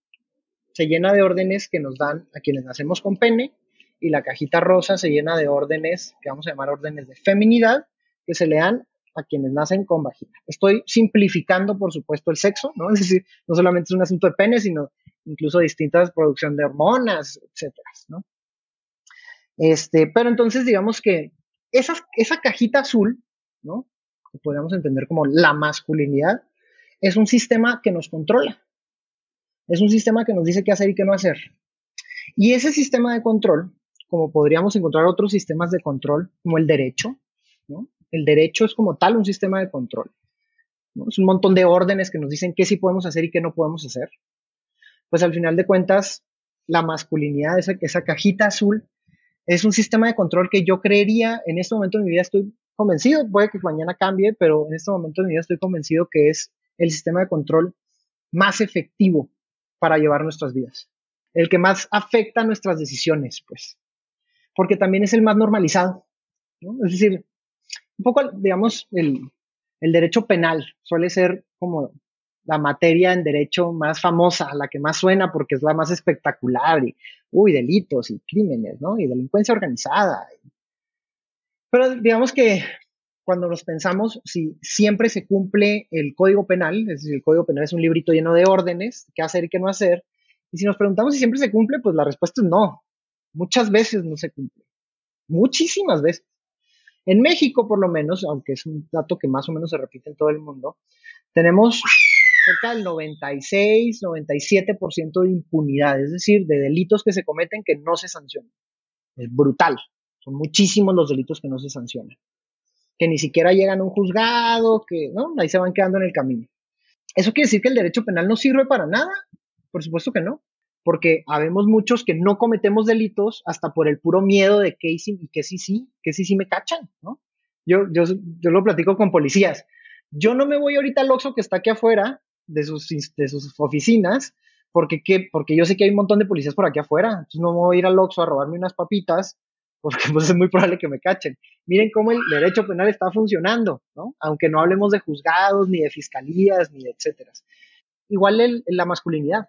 [SPEAKER 2] se llena de órdenes que nos dan a quienes nacemos con pene y la cajita rosa se llena de órdenes que vamos a llamar órdenes de feminidad que se le dan a quienes nacen con vagina. Estoy simplificando, por supuesto, el sexo, ¿no? Es decir, no solamente es un asunto de pene, sino incluso distintas producción de hormonas, etcétera, ¿no? Este, pero entonces digamos que esa, cajita azul, ¿no? Que podríamos entender como la masculinidad, es un sistema que nos controla. Es un sistema que nos dice qué hacer y qué no hacer. Y ese sistema de control como podríamos encontrar otros sistemas de control, como el derecho. ¿no? El derecho es como tal un sistema de control. Es un montón de órdenes que nos dicen qué sí podemos hacer y qué no podemos hacer. Pues al final de cuentas, la masculinidad, esa, esa cajita azul, es un sistema de control que yo creería, en este momento de mi vida estoy convencido, puede que mañana cambie, pero en este momento de mi vida estoy convencido que es el sistema de control más efectivo para llevar nuestras vidas. El que más afecta nuestras decisiones, pues. Porque también es el más normalizado. Es decir, un poco, digamos, el, el derecho penal suele ser como la materia en derecho más famosa, la que más suena porque es la más espectacular y, uy, delitos y crímenes, ¿no? Y delincuencia organizada. Pero digamos que cuando nos pensamos si siempre se cumple el código penal, es decir, el código penal es un librito lleno de órdenes, qué hacer y qué no hacer, y si nos preguntamos si siempre se cumple, pues la respuesta es no. Muchas veces no se cumple. Muchísimas veces. En México, por lo menos, aunque es un dato que más o menos se repite en todo el mundo, tenemos cerca del 96, 97% de impunidad, es decir, de delitos que se cometen que no se sancionan. Es brutal. Son muchísimos los delitos que no se sancionan que ni siquiera llegan a un juzgado, que ¿no? ahí se van quedando en el camino. ¿Eso quiere decir que el derecho penal no sirve para nada? Por supuesto que no, porque habemos muchos que no cometemos delitos hasta por el puro miedo de que sí, y que sí, sí, que sí, sí me cachan, ¿no? Yo, yo, yo lo platico con policías. Yo no me voy ahorita al Oxxo que está aquí afuera de sus, de sus oficinas, porque, ¿qué? porque yo sé que hay un montón de policías por aquí afuera. Entonces no me voy a ir al Oxxo a robarme unas papitas porque pues es muy probable que me cachen. Miren cómo el derecho penal está funcionando, ¿no? Aunque no hablemos de juzgados, ni de fiscalías, ni de etcétera. Igual el, la masculinidad.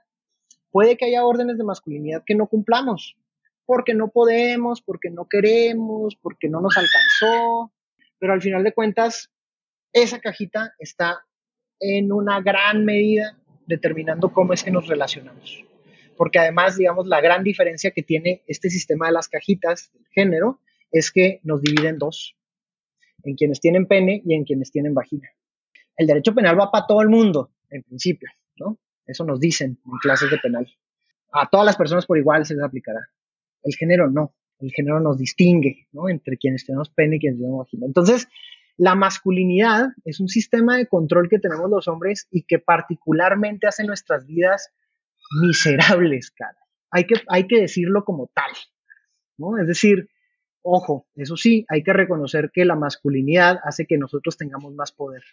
[SPEAKER 2] Puede que haya órdenes de masculinidad que no cumplamos, porque no podemos, porque no queremos, porque no nos alcanzó, pero al final de cuentas, esa cajita está en una gran medida determinando cómo es que nos relacionamos porque además, digamos, la gran diferencia que tiene este sistema de las cajitas del género es que nos divide en dos, en quienes tienen pene y en quienes tienen vagina. El derecho penal va para todo el mundo, en principio, ¿no? Eso nos dicen en clases de penal. A todas las personas por igual se les aplicará. El género no. El género nos distingue, ¿no? Entre quienes tenemos pene y quienes tenemos vagina. Entonces, la masculinidad es un sistema de control que tenemos los hombres y que particularmente hace nuestras vidas miserables, cara. Hay que, hay que decirlo como tal, ¿no? Es decir, ojo, eso sí, hay que reconocer que la masculinidad hace que nosotros tengamos más poder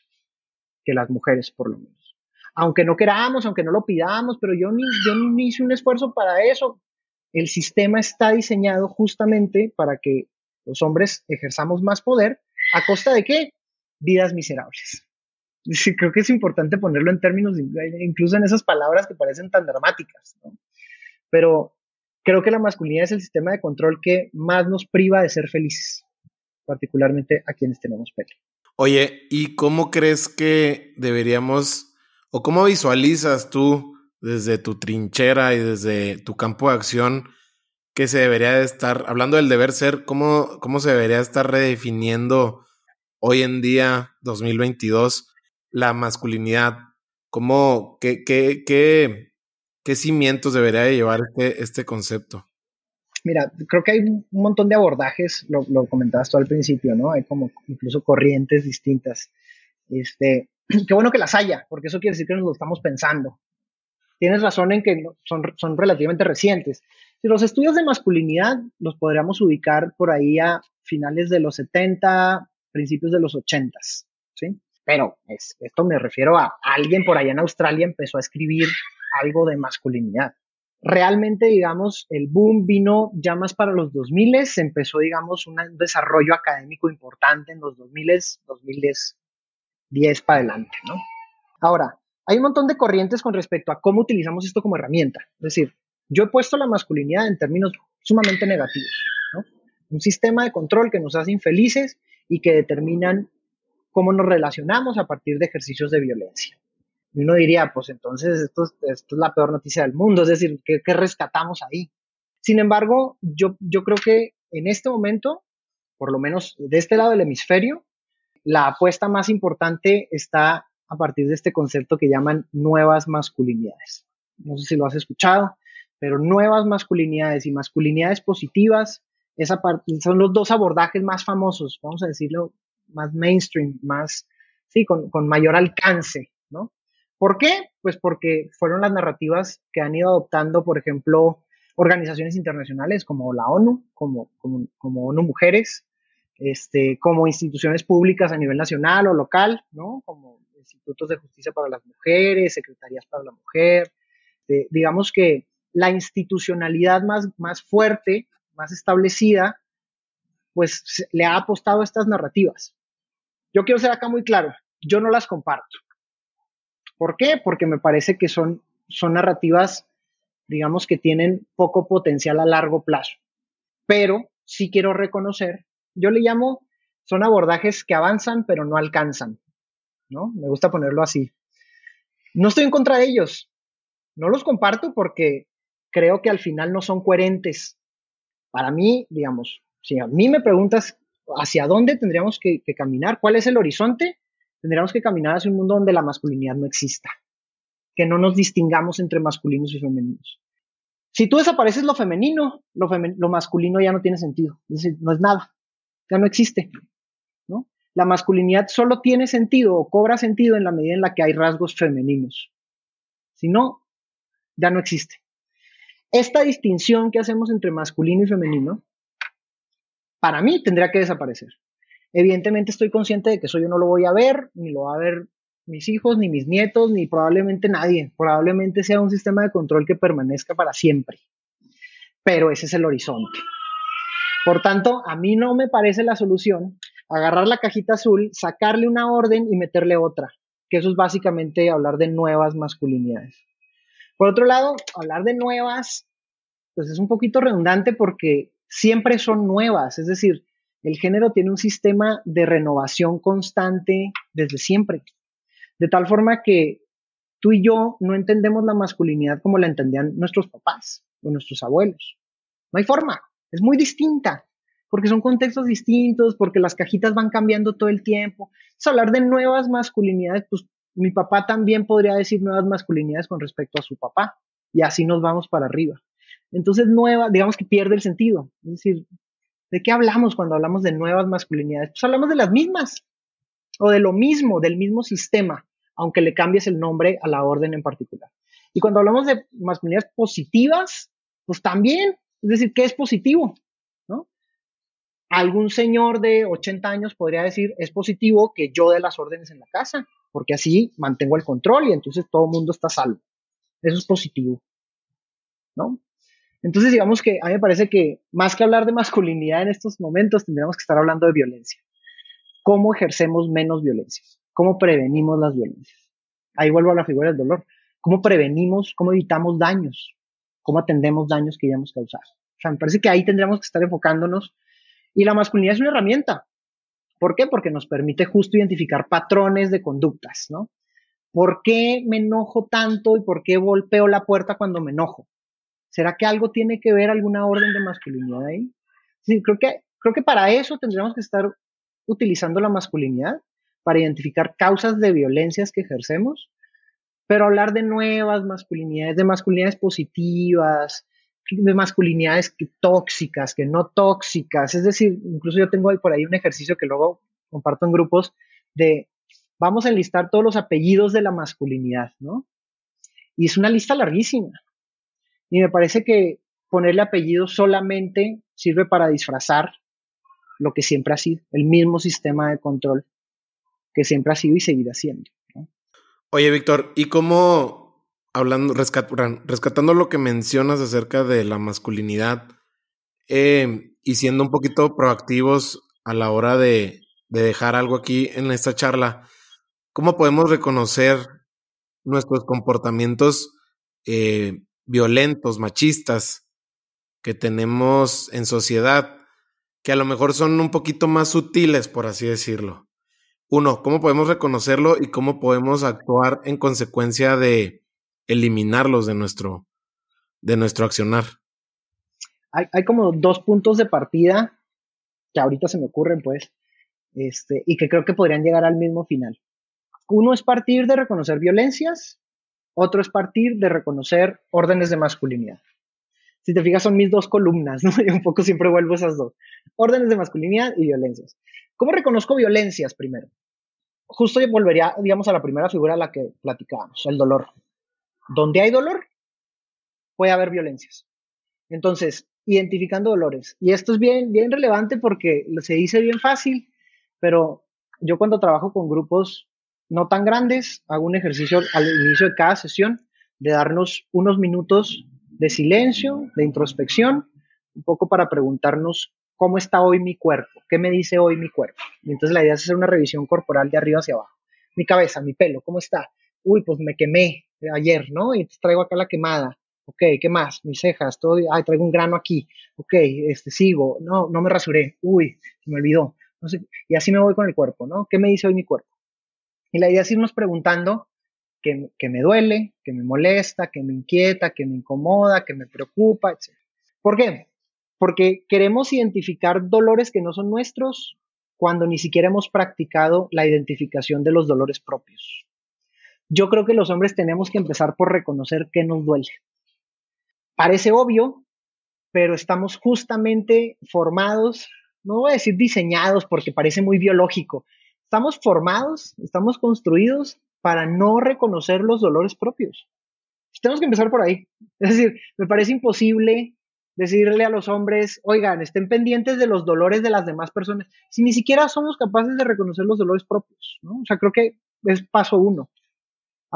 [SPEAKER 2] que las mujeres, por lo menos. Aunque no queramos, aunque no lo pidamos, pero yo ni, yo ni hice un esfuerzo para eso. El sistema está diseñado justamente para que los hombres ejerzamos más poder a costa de qué? Vidas miserables. Sí, creo que es importante ponerlo en términos, incluso en esas palabras que parecen tan dramáticas, ¿no? Pero creo que la masculinidad es el sistema de control que más nos priva de ser felices, particularmente a quienes tenemos pelo.
[SPEAKER 1] Oye, ¿y cómo crees que deberíamos, o cómo visualizas tú desde tu trinchera y desde tu campo de acción, que se debería de estar, hablando del deber ser, cómo, cómo se debería estar redefiniendo hoy en día, 2022, la masculinidad? ¿Cómo, qué, qué, qué, qué cimientos debería de llevar este, este concepto?
[SPEAKER 2] Mira, creo que hay un montón de abordajes, lo, comentabas tú al principio, ¿no? Hay como incluso corrientes distintas. Este, qué bueno que las haya, porque eso quiere decir que nos lo estamos pensando. Tienes razón en que son, son relativamente recientes. Si los estudios de masculinidad los podríamos ubicar por ahí a finales de los 70, principios de los 80, ¿sí? pero es, esto me refiero a alguien por allá en Australia empezó a escribir algo de masculinidad. Realmente, digamos, el boom vino ya más para los 2000, se empezó, digamos, un desarrollo académico importante en los 2000, 2010 para adelante, ¿no? Ahora, hay un montón de corrientes con respecto a cómo utilizamos esto como herramienta. Es decir, yo he puesto la masculinidad en términos sumamente negativos, ¿no? Un sistema de control que nos hace infelices y que determinan cómo nos relacionamos a partir de ejercicios de violencia. Uno diría, pues entonces esto, es la peor noticia del mundo, es decir, ¿qué, rescatamos ahí? Sin embargo, yo, yo creo que en este momento, por lo menos de este lado del hemisferio, la apuesta más importante está a partir de este concepto que llaman nuevas masculinidades. No sé si lo has escuchado, pero nuevas masculinidades y masculinidades positivas son los dos abordajes más famosos, vamos a decirlo, más mainstream, más, sí, con, con mayor alcance, ¿no? ¿Por qué? Pues porque fueron las narrativas que han ido adoptando, por ejemplo, organizaciones internacionales como la ONU, como, como, ONU Mujeres, este, como instituciones públicas a nivel nacional o local, ¿no? Como institutos de justicia para las mujeres, secretarías para la mujer. Digamos que la institucionalidad más, más fuerte, más establecida, pues le ha apostado a estas narrativas. Yo quiero ser acá muy claro, yo no las comparto. ¿Por qué? Porque me parece que son, son narrativas, digamos, que tienen poco potencial a largo plazo. Pero sí quiero reconocer, yo le llamo, son abordajes que avanzan pero no alcanzan. ¿no? Me gusta ponerlo así. No estoy en contra de ellos. No los comparto porque creo que al final no son coherentes. Para mí, digamos, si a mí me preguntas hacia dónde tendríamos que, caminar, cuál es el horizonte, tendríamos que caminar hacia un mundo donde la masculinidad no exista, que no nos distingamos entre masculinos y femeninos. Si tú desapareces lo femenino, lo, lo masculino ya no tiene sentido, es decir, no es nada, ya no existe la masculinidad solo tiene sentido o cobra sentido en la medida en la que hay rasgos femeninos. Si no, ya no existe. Esta distinción que hacemos entre masculino y femenino, para mí tendría que desaparecer. Evidentemente estoy consciente de que eso yo no lo voy a ver, ni lo va a ver mis hijos, ni mis nietos, ni probablemente nadie. Probablemente sea un sistema de control que permanezca para siempre. Pero ese es el horizonte. Por tanto, a mí no me parece la solución agarrar la cajita azul, sacarle una orden y meterle otra, que eso es básicamente hablar de nuevas masculinidades. Por otro lado, hablar de nuevas, pues es un poquito redundante porque siempre son nuevas, es decir, el género tiene un sistema de renovación constante desde siempre, de tal forma que tú y yo no entendemos la masculinidad como la entendían nuestros papás o nuestros abuelos. No hay forma, es muy distinta porque son contextos distintos, porque las cajitas van cambiando todo el tiempo. Es hablar de nuevas masculinidades, pues mi papá también podría decir nuevas masculinidades con respecto a su papá, y así nos vamos para arriba. Entonces, nueva, digamos que pierde el sentido. Es decir, ¿de qué hablamos cuando hablamos de nuevas masculinidades? Pues hablamos de las mismas, o de lo mismo, del mismo sistema, aunque le cambies el nombre a la orden en particular. Y cuando hablamos de masculinidades positivas, pues también, es decir, ¿qué es positivo? algún señor de 80 años podría decir, es positivo que yo dé las órdenes en la casa, porque así mantengo el control y entonces todo el mundo está salvo. Eso es positivo. ¿No? Entonces, digamos que a mí me parece que más que hablar de masculinidad en estos momentos, tendríamos que estar hablando de violencia. ¿Cómo ejercemos menos violencia? ¿Cómo prevenimos las violencias? Ahí vuelvo a la figura del dolor. ¿Cómo prevenimos, cómo evitamos daños? ¿Cómo atendemos daños que ya hemos causado? O sea, me parece que ahí tendríamos que estar enfocándonos y la masculinidad es una herramienta. ¿Por qué? Porque nos permite justo identificar patrones de conductas, ¿no? ¿Por qué me enojo tanto y por qué golpeo la puerta cuando me enojo? ¿Será que algo tiene que ver alguna orden de masculinidad ahí? Sí, creo que, creo que para eso tendríamos que estar utilizando la masculinidad, para identificar causas de violencias que ejercemos, pero hablar de nuevas masculinidades, de masculinidades positivas, de masculinidades que tóxicas, que no tóxicas. Es decir, incluso yo tengo por ahí un ejercicio que luego comparto en grupos de vamos a enlistar todos los apellidos de la masculinidad, ¿no? Y es una lista larguísima. Y me parece que ponerle apellido solamente sirve para disfrazar lo que siempre ha sido, el mismo sistema de control que siempre ha sido y seguirá siendo.
[SPEAKER 1] Oye, Víctor, ¿y cómo, hablando, rescatando lo que mencionas acerca de la masculinidad eh, y siendo un poquito proactivos a la hora de, dejar algo aquí en esta charla, ¿cómo podemos reconocer nuestros comportamientos eh, violentos, machistas que tenemos en sociedad, que a lo mejor son un poquito más sutiles, por así decirlo? Uno, ¿cómo podemos reconocerlo y cómo podemos actuar en consecuencia de, eliminarlos de nuestro, de nuestro accionar.
[SPEAKER 2] Hay, hay, como dos puntos de partida que ahorita se me ocurren, pues, este, y que creo que podrían llegar al mismo final. Uno es partir de reconocer violencias, otro es partir de reconocer órdenes de masculinidad. Si te fijas, son mis dos columnas, ¿no? Y un poco siempre vuelvo esas dos. Órdenes de masculinidad y violencias. ¿Cómo reconozco violencias primero? Justo volvería, digamos, a la primera figura a la que platicábamos, el dolor. Donde hay dolor, puede haber violencias. Entonces, identificando dolores. Y esto es bien, bien relevante porque se dice bien fácil, pero yo cuando trabajo con grupos no tan grandes, hago un ejercicio al inicio de cada sesión de darnos unos minutos de silencio, de introspección, un poco para preguntarnos cómo está hoy mi cuerpo, qué me dice hoy mi cuerpo. Y entonces la idea es hacer una revisión corporal de arriba hacia abajo. Mi cabeza, mi pelo, ¿cómo está? Uy, pues me quemé ayer, ¿no? Y traigo acá la quemada. Ok, ¿qué más? Mis cejas, todo, ay, traigo un grano aquí. Ok, este, sigo. No, no me rasuré. Uy, se me olvidó. Y así me voy con el cuerpo, ¿no? ¿Qué me dice hoy mi cuerpo? Y la idea es irnos preguntando qué, me duele, qué me molesta, qué me inquieta, qué me incomoda, qué me preocupa, etc. ¿Por qué? Porque queremos identificar dolores que no son nuestros cuando ni siquiera hemos practicado la identificación de los dolores propios. Yo creo que los hombres tenemos que empezar por reconocer qué nos duele. Parece obvio, pero estamos justamente formados, no voy a decir diseñados porque parece muy biológico, estamos formados, estamos construidos para no reconocer los dolores propios. Tenemos que empezar por ahí. Es decir, me parece imposible decirle a los hombres, oigan, estén pendientes de los dolores de las demás personas, si ni siquiera somos capaces de reconocer los dolores propios. O sea, creo que es paso uno,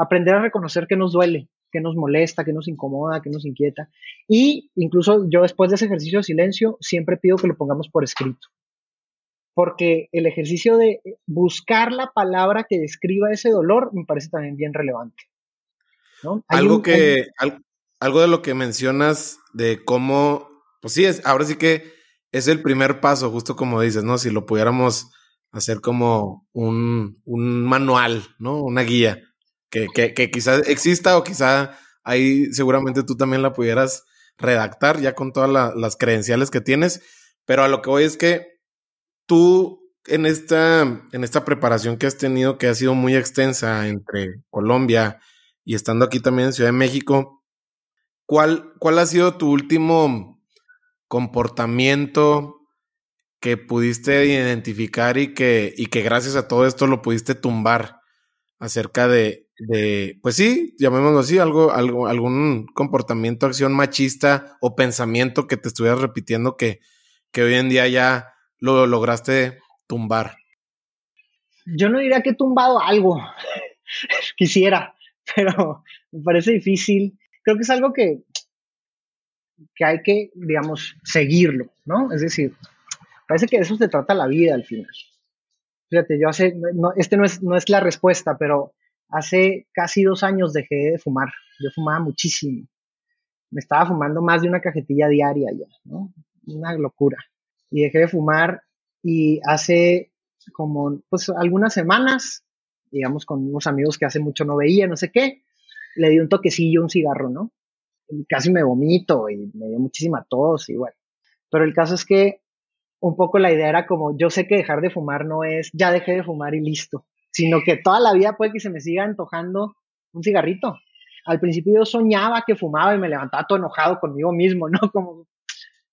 [SPEAKER 2] aprender a reconocer que nos duele, que nos molesta, que nos incomoda, que nos inquieta. Y incluso yo después de ese ejercicio de silencio siempre pido que lo pongamos por escrito. Porque el ejercicio de buscar la palabra que describa ese dolor me parece también bien relevante.
[SPEAKER 1] Algo que, algo de lo que mencionas de cómo, pues sí, es, ahora sí que es el primer paso, justo como dices, ¿no? Si lo pudiéramos hacer como un, un manual, ¿no? Una guía que, que, quizás exista o quizá ahí seguramente tú también la pudieras redactar ya con todas las credenciales que tienes, pero a lo que voy es que tú en esta, en esta preparación que has tenido, que ha sido muy extensa entre Colombia y estando aquí también en Ciudad de México, ¿cuál, cuál ha sido tu último comportamiento que pudiste identificar y que, y que gracias a todo esto lo pudiste tumbar acerca de, pues sí, llamémoslo así, algo, algo, algún comportamiento, acción machista o pensamiento que te estuvieras repitiendo que, que hoy en día ya lo lograste tumbar.
[SPEAKER 2] Yo no diría que he tumbado algo, quisiera, pero me parece difícil. Creo que es algo que, que hay que, digamos, seguirlo, ¿no? Es decir, parece que de eso se trata la vida al final. Fíjate, yo hace, no, este no es, no es la respuesta, pero hace casi dos años dejé de fumar. Yo fumaba muchísimo. Me estaba fumando más de una cajetilla diaria ya, ¿no? Una locura. Y dejé de fumar y hace como, pues, algunas semanas, digamos, con unos amigos que hace mucho no veía, no sé qué, le di un toquecillo, un cigarro, ¿no? Y casi me vomito y me dio muchísima tos y bueno. Pero el caso es que un poco la idea era como, yo sé que dejar de fumar no es, ya dejé de fumar y listo sino que toda la vida puede que se me siga antojando un cigarrito. Al principio yo soñaba que fumaba y me levantaba todo enojado conmigo mismo, ¿no? Como,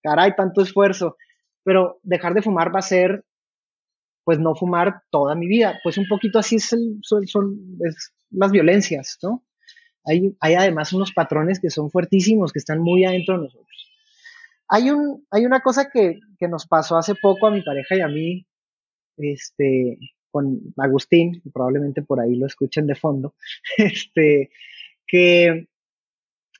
[SPEAKER 2] caray, tanto esfuerzo. Pero dejar de fumar va a ser, pues no fumar toda mi vida. Pues un poquito así son, las violencias, ¿no? Hay, hay además unos patrones que son fuertísimos, que están muy adentro de nosotros. Hay, un, hay una cosa que, que nos pasó hace poco a mi pareja y a mí, este, con Agustín, probablemente por ahí lo escuchen de fondo, este, que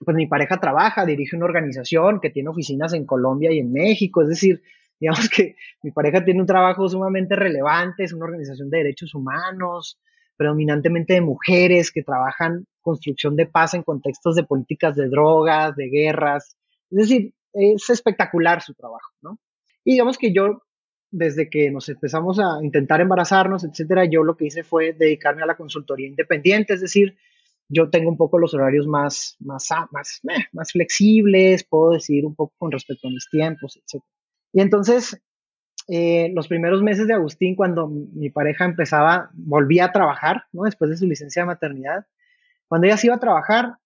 [SPEAKER 2] pues mi pareja trabaja, dirige una organización que tiene oficinas en Colombia y en México, es decir, digamos que mi pareja tiene un trabajo sumamente relevante, es una organización de derechos humanos, predominantemente de mujeres que trabajan construcción de paz en contextos de políticas de drogas, de guerras, es decir, es espectacular su trabajo, ¿no? Y digamos que yo desde que nos empezamos a intentar embarazarnos, etcétera, yo lo que hice fue dedicarme a la consultoría independiente, es decir, yo tengo un poco los horarios más, más, más, eh, más flexibles, puedo decidir un poco con respecto a mis tiempos, etcétera. Y entonces, eh, los primeros meses de Agustín, cuando mi pareja empezaba, volvía a trabajar, ¿no? Después de su licencia de maternidad, cuando ella se iba a trabajar,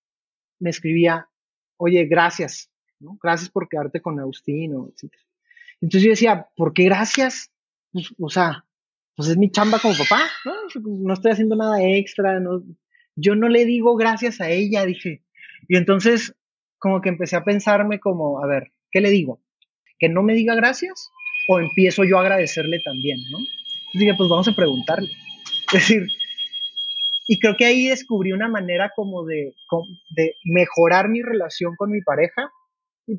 [SPEAKER 2] me escribía, oye, gracias, ¿no? Gracias por quedarte con Agustín, etc. Entonces yo decía, ¿por qué gracias? Pues, o sea, pues es mi chamba como papá, ¿no? No estoy haciendo nada extra, yo no le digo gracias a ella, dije. Y entonces como que empecé a pensarme como, a ver, ¿qué le digo? ¿Que no me diga gracias? ¿O empiezo yo a agradecerle también, no? Entonces dije, pues vamos a preguntarle. Es decir, y creo que ahí descubrí una manera como de mejorar mi relación con mi pareja,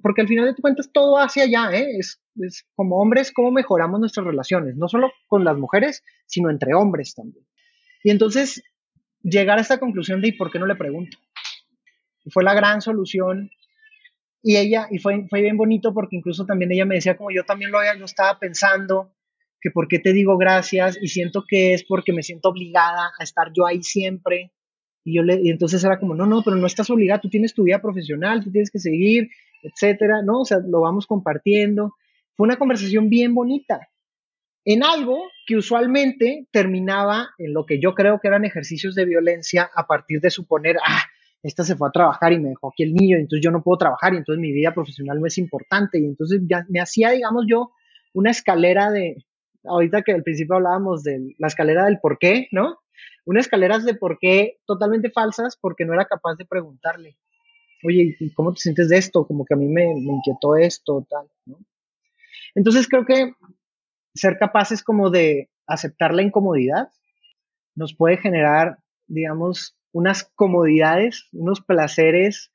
[SPEAKER 2] porque al final de cuentas todo hacia allá, ¿eh? Es, es como hombres, cómo mejoramos nuestras relaciones, no solo con las mujeres, sino entre hombres también. Y entonces llegar a esta conclusión de ¿y por qué no le pregunto? fue la gran solución. Y ella, y fue, fue bien bonito porque incluso también ella me decía como yo también lo, lo estaba pensando, que por qué te digo gracias y siento que es porque me siento obligada a estar yo ahí siempre. Y yo le, y entonces era como, no, no, pero no estás obligada, tú tienes tu vida profesional, tú tienes que seguir, etcétera, ¿no? O sea, lo vamos compartiendo. Fue una conversación bien bonita en algo que usualmente terminaba en lo que yo creo que eran ejercicios de violencia a partir de suponer, ah, esta se fue a trabajar y me dejó aquí el niño, y entonces yo no puedo trabajar y entonces mi vida profesional no es importante y entonces ya me hacía, digamos yo, una escalera de, ahorita que al principio hablábamos de la escalera del por qué, ¿no? Una escalera de por qué totalmente falsas porque no era capaz de preguntarle, oye, ¿y cómo te sientes de esto? Como que a mí me, me inquietó esto, tal. Entonces creo que ser capaces como de aceptar la incomodidad nos puede generar, digamos, unas comodidades, unos placeres,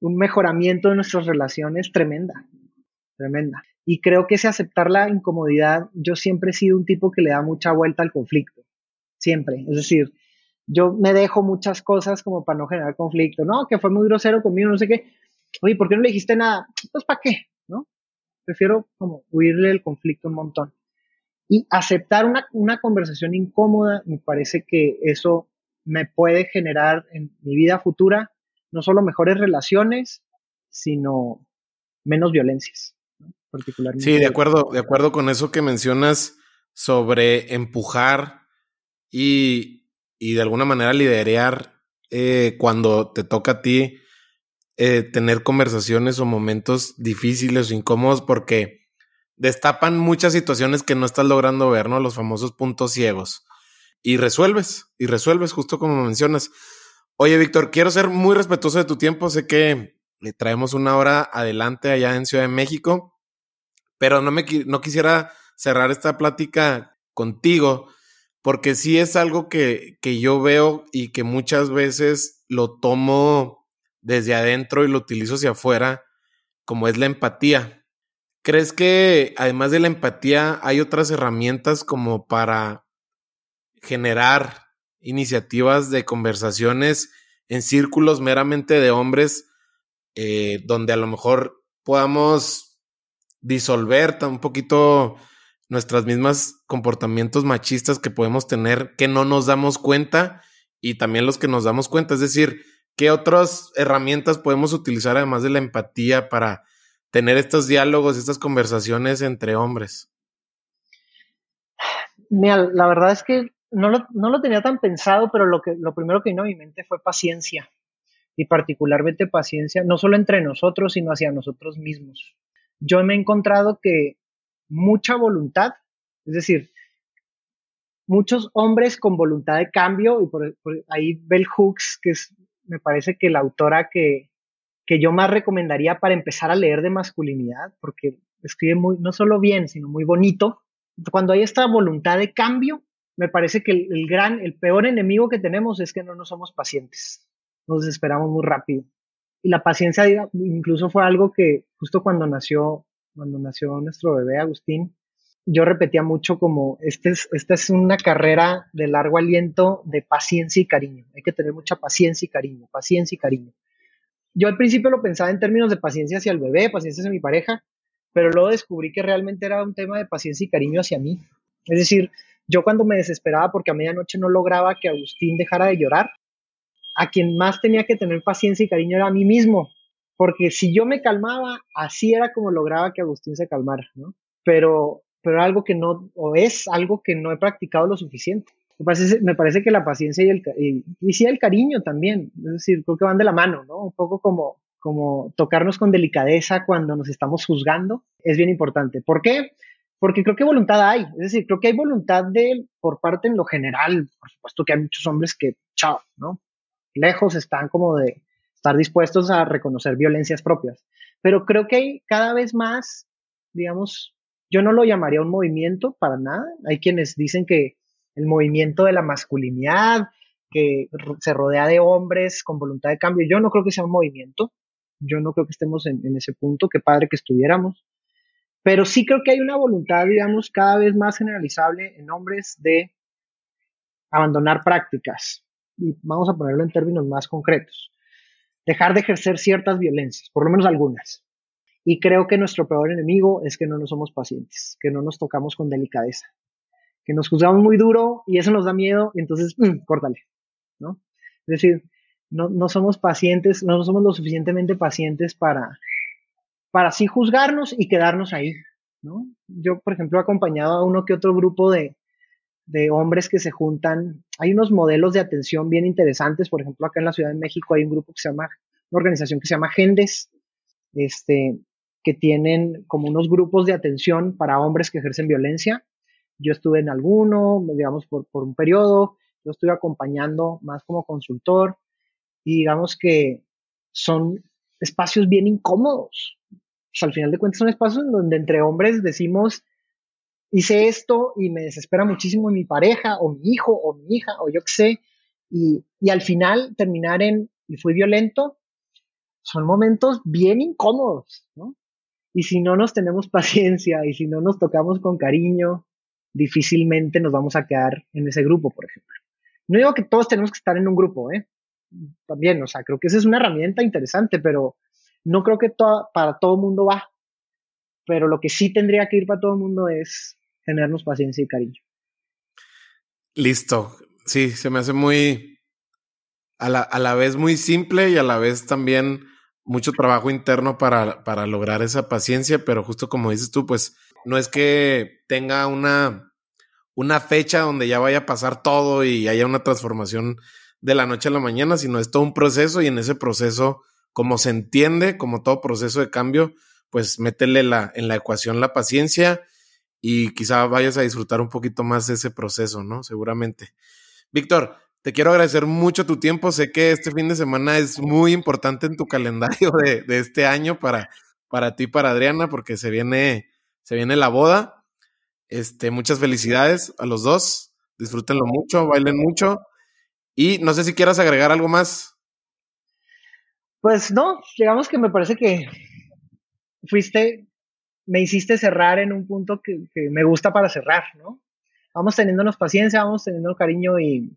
[SPEAKER 2] un mejoramiento de nuestras relaciones tremenda, tremenda. Y creo que ese aceptar la incomodidad, yo siempre he sido un tipo que le da mucha vuelta al conflicto, siempre. Es decir, yo me dejo muchas cosas como para no generar conflicto, no, que fue muy grosero conmigo, no sé qué. Oye, ¿por qué no le dijiste nada? Pues ¿para qué? ¿No? Prefiero como huirle el conflicto un montón. Y aceptar una, una conversación incómoda, me parece que eso me puede generar en mi vida futura no solo mejores relaciones, sino menos violencias,
[SPEAKER 1] particularmente. Sí, de acuerdo, de acuerdo con eso que mencionas sobre empujar y, y de alguna manera liderear eh, cuando te toca a ti eh, tener conversaciones o momentos difíciles o incómodos porque destapan muchas situaciones que no estás logrando ver, ¿no? Los famosos puntos ciegos y resuelves, y resuelves justo como mencionas. Oye, Víctor, quiero ser muy respetuoso de tu tiempo. Sé que le traemos una hora adelante allá en Ciudad de México, pero no, me, no quisiera cerrar esta plática contigo, porque sí es algo que, que yo veo y que muchas veces lo tomo desde adentro y lo utilizo hacia afuera, como es la empatía. ¿Crees que además de la empatía hay otras herramientas como para generar iniciativas de conversaciones en círculos meramente de hombres, eh, donde a lo mejor podamos disolver un poquito nuestras mismas comportamientos machistas que podemos tener que no nos damos cuenta y también los que nos damos cuenta. Es decir, ¿qué otras herramientas podemos utilizar además de la empatía para tener estos diálogos, estas conversaciones entre hombres?
[SPEAKER 2] Mira, la verdad es que no lo, no lo tenía tan pensado, pero lo, que, lo primero que vino a mi mente fue paciencia. Y particularmente paciencia, no solo entre nosotros, sino hacia nosotros mismos. Yo me he encontrado que mucha voluntad, es decir, muchos hombres con voluntad de cambio, y por, ahí Bell Hooks, que es, me parece que la autora que, que yo más recomendaría para empezar a leer de masculinidad, porque escribe muy, no solo bien, sino muy bonito. Cuando hay esta voluntad de cambio, me parece que el, gran, el peor enemigo que tenemos es que no nos somos pacientes, nos desesperamos muy rápido. Y la paciencia incluso fue algo que justo cuando nació, cuando nació nuestro bebé Agustín, yo repetía mucho como, este es, esta es una carrera de largo aliento de paciencia y cariño. Hay que tener mucha paciencia y cariño, paciencia y cariño. Yo al principio lo pensaba en términos de paciencia hacia el bebé, paciencia hacia mi pareja, pero luego descubrí que realmente era un tema de paciencia y cariño hacia mí. Es decir, yo cuando me desesperaba porque a medianoche no lograba que Agustín dejara de llorar, a quien más tenía que tener paciencia y cariño era a mí mismo, porque si yo me calmaba, así era como lograba que Agustín se calmara, ¿no? Pero, pero algo que no, o es algo que no he practicado lo suficiente. Me parece, que la paciencia y el, y, sí el cariño también, es decir, creo que van de la mano, ¿no? Un poco como, como tocarnos con delicadeza cuando nos estamos juzgando es bien importante. ¿Por qué? Porque creo que voluntad hay, es decir, creo que hay voluntad de por parte en lo general, por supuesto que hay muchos hombres que, chao, ¿no? Lejos están como de estar dispuestos a reconocer violencias propias, pero creo que hay cada vez más, digamos, yo no lo llamaría un movimiento para nada, hay quienes dicen que el movimiento de la masculinidad, que se rodea de hombres con voluntad de cambio, yo no creo que sea un movimiento, yo no creo que estemos en, ese punto, qué padre que estuviéramos. Pero sí creo que hay una voluntad, digamos, cada vez más generalizable en hombres de abandonar prácticas. Y vamos a ponerlo en términos más concretos. Dejar de ejercer ciertas violencias, por lo menos algunas. Y creo que nuestro peor enemigo es que no nos somos pacientes, que no nos tocamos con delicadeza, que nos juzgamos muy duro y eso nos da miedo y entonces, mm, córtale, ¿no? Es decir, no, no somos pacientes, no somos lo suficientemente pacientes para, para así juzgarnos y quedarnos ahí, ¿no? Yo, por ejemplo, he acompañado a uno que otro grupo de, de hombres que se juntan. Hay unos modelos de atención bien interesantes. Por ejemplo, acá en la Ciudad de México hay un grupo que se llama, una organización que se llama Gendes, este, que tienen como unos grupos de atención para hombres que ejercen violencia. Yo estuve en alguno, digamos, por, por un periodo. Yo estuve acompañando más como consultor y digamos que son espacios bien incómodos. al final de cuentas son espacios donde entre hombres decimos, hice esto y me desespera muchísimo mi pareja o mi hijo o mi hija o yo qué sé. Y, y al final terminar en, y fui violento, son momentos bien incómodos, ¿no? Y si no nos tenemos paciencia y si no nos tocamos con cariño, difícilmente nos vamos a quedar en ese grupo, por ejemplo. No digo que todos tenemos que estar en un grupo, ¿eh? también, o sea, creo que esa es una herramienta interesante, pero no creo que para todo el mundo va. Pero lo que sí tendría que ir para todo el mundo es tenernos paciencia y cariño.
[SPEAKER 1] Listo. Sí, se me hace muy, a la, a la vez muy simple y a la vez también mucho trabajo interno para, para lograr esa paciencia, pero justo como dices tú, pues no es que tenga una, una fecha donde ya vaya a pasar todo y haya una transformación de la noche a la mañana, sino es todo un proceso y en ese proceso, como se entiende, como todo proceso de cambio, pues métele la, en la ecuación la paciencia y quizá vayas a disfrutar un poquito más de ese proceso, ¿no? Seguramente. Víctor, te quiero agradecer mucho tu tiempo. Sé que este fin de semana es muy importante en tu calendario de, este año para, para ti y para Adriana, porque se viene, se viene la boda. Este, muchas felicidades a los dos. Disfrútenlo mucho, bailen mucho y no sé si quieras agregar algo más.
[SPEAKER 2] Pues no, digamos que me parece que fuiste, me hiciste cerrar en un punto que, me gusta para cerrar, ¿no? Vamos teniéndonos paciencia, vamos teniendo cariño y,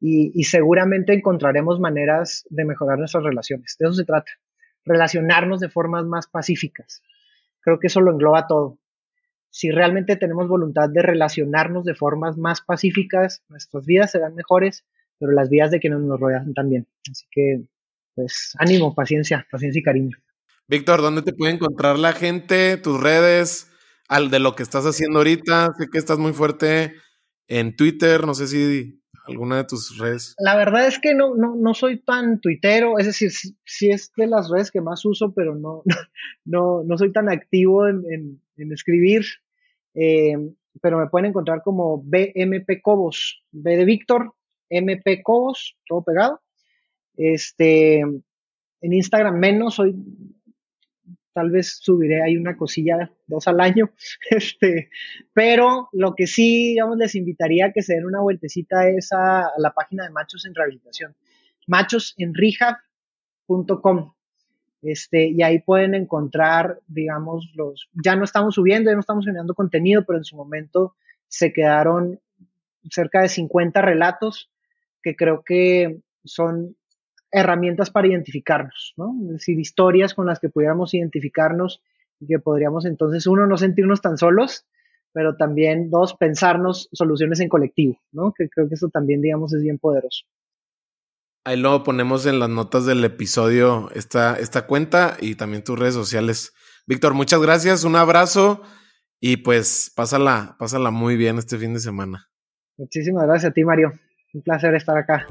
[SPEAKER 2] y, seguramente encontraremos maneras de mejorar nuestras relaciones. De eso se trata, relacionarnos de formas más pacíficas. Creo que eso lo engloba todo. Si realmente tenemos voluntad de relacionarnos de formas más pacíficas, nuestras vidas serán mejores pero las vías de quienes nos rodean también. Así que, pues, ánimo, paciencia, paciencia y cariño.
[SPEAKER 1] Víctor, ¿dónde te puede encontrar la gente, tus redes, al de lo que estás haciendo ahorita? Sé que estás muy fuerte en Twitter, no sé si alguna de tus redes.
[SPEAKER 2] La verdad es que no, no, no soy tan tuitero, es decir, sí, es de las redes que más uso, pero no, no, no soy tan activo en, escribir. Eh, pero me pueden encontrar como BMP Cobos, B de Víctor, MP Cobos, todo pegado. Este, en Instagram menos, hoy tal vez subiré ahí una cosilla, dos al año, este, pero lo que sí, digamos, les invitaría a que se den una vueltecita es a, la página de Machos en Rehabilitación, machosenrehab.com, este, y ahí pueden encontrar, digamos, los, ya no estamos subiendo, ya no estamos generando contenido, pero en su momento se quedaron cerca de 50 relatos que creo que son herramientas para identificarnos, ¿no? Es decir, historias con las que pudiéramos identificarnos y que podríamos entonces, uno, no sentirnos tan solos, pero también, dos, pensarnos soluciones en colectivo, ¿no? Que creo que eso también, digamos, es bien poderoso.
[SPEAKER 1] Ahí lo ponemos en las notas del episodio, esta, esta cuenta y también tus redes sociales. Víctor, muchas gracias, un abrazo y pues pásala, pásala muy bien este fin de semana.
[SPEAKER 2] Muchísimas gracias a ti, Mario. Un placer estar acá.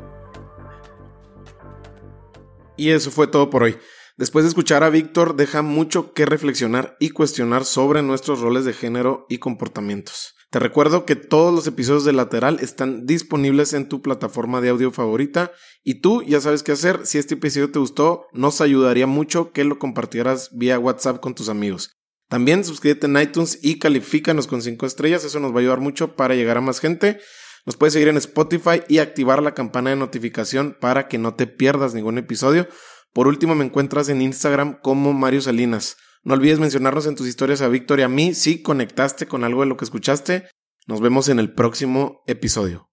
[SPEAKER 1] Y eso fue todo por hoy. Después de escuchar a Víctor, deja mucho que reflexionar y cuestionar sobre nuestros roles de género y comportamientos. Te recuerdo que todos los episodios de Lateral están disponibles en tu plataforma de audio favorita y tú ya sabes qué hacer. Si este episodio te gustó, nos ayudaría mucho que lo compartieras vía WhatsApp con tus amigos. También suscríbete en iTunes y califícanos con 5 estrellas, eso nos va a ayudar mucho para llegar a más gente. Nos puedes seguir en Spotify y activar la campana de notificación para que no te pierdas ningún episodio. Por último, me encuentras en Instagram como Mario Salinas. No olvides mencionarnos en tus historias a Víctor y a mí si conectaste con algo de lo que escuchaste. Nos vemos en el próximo episodio.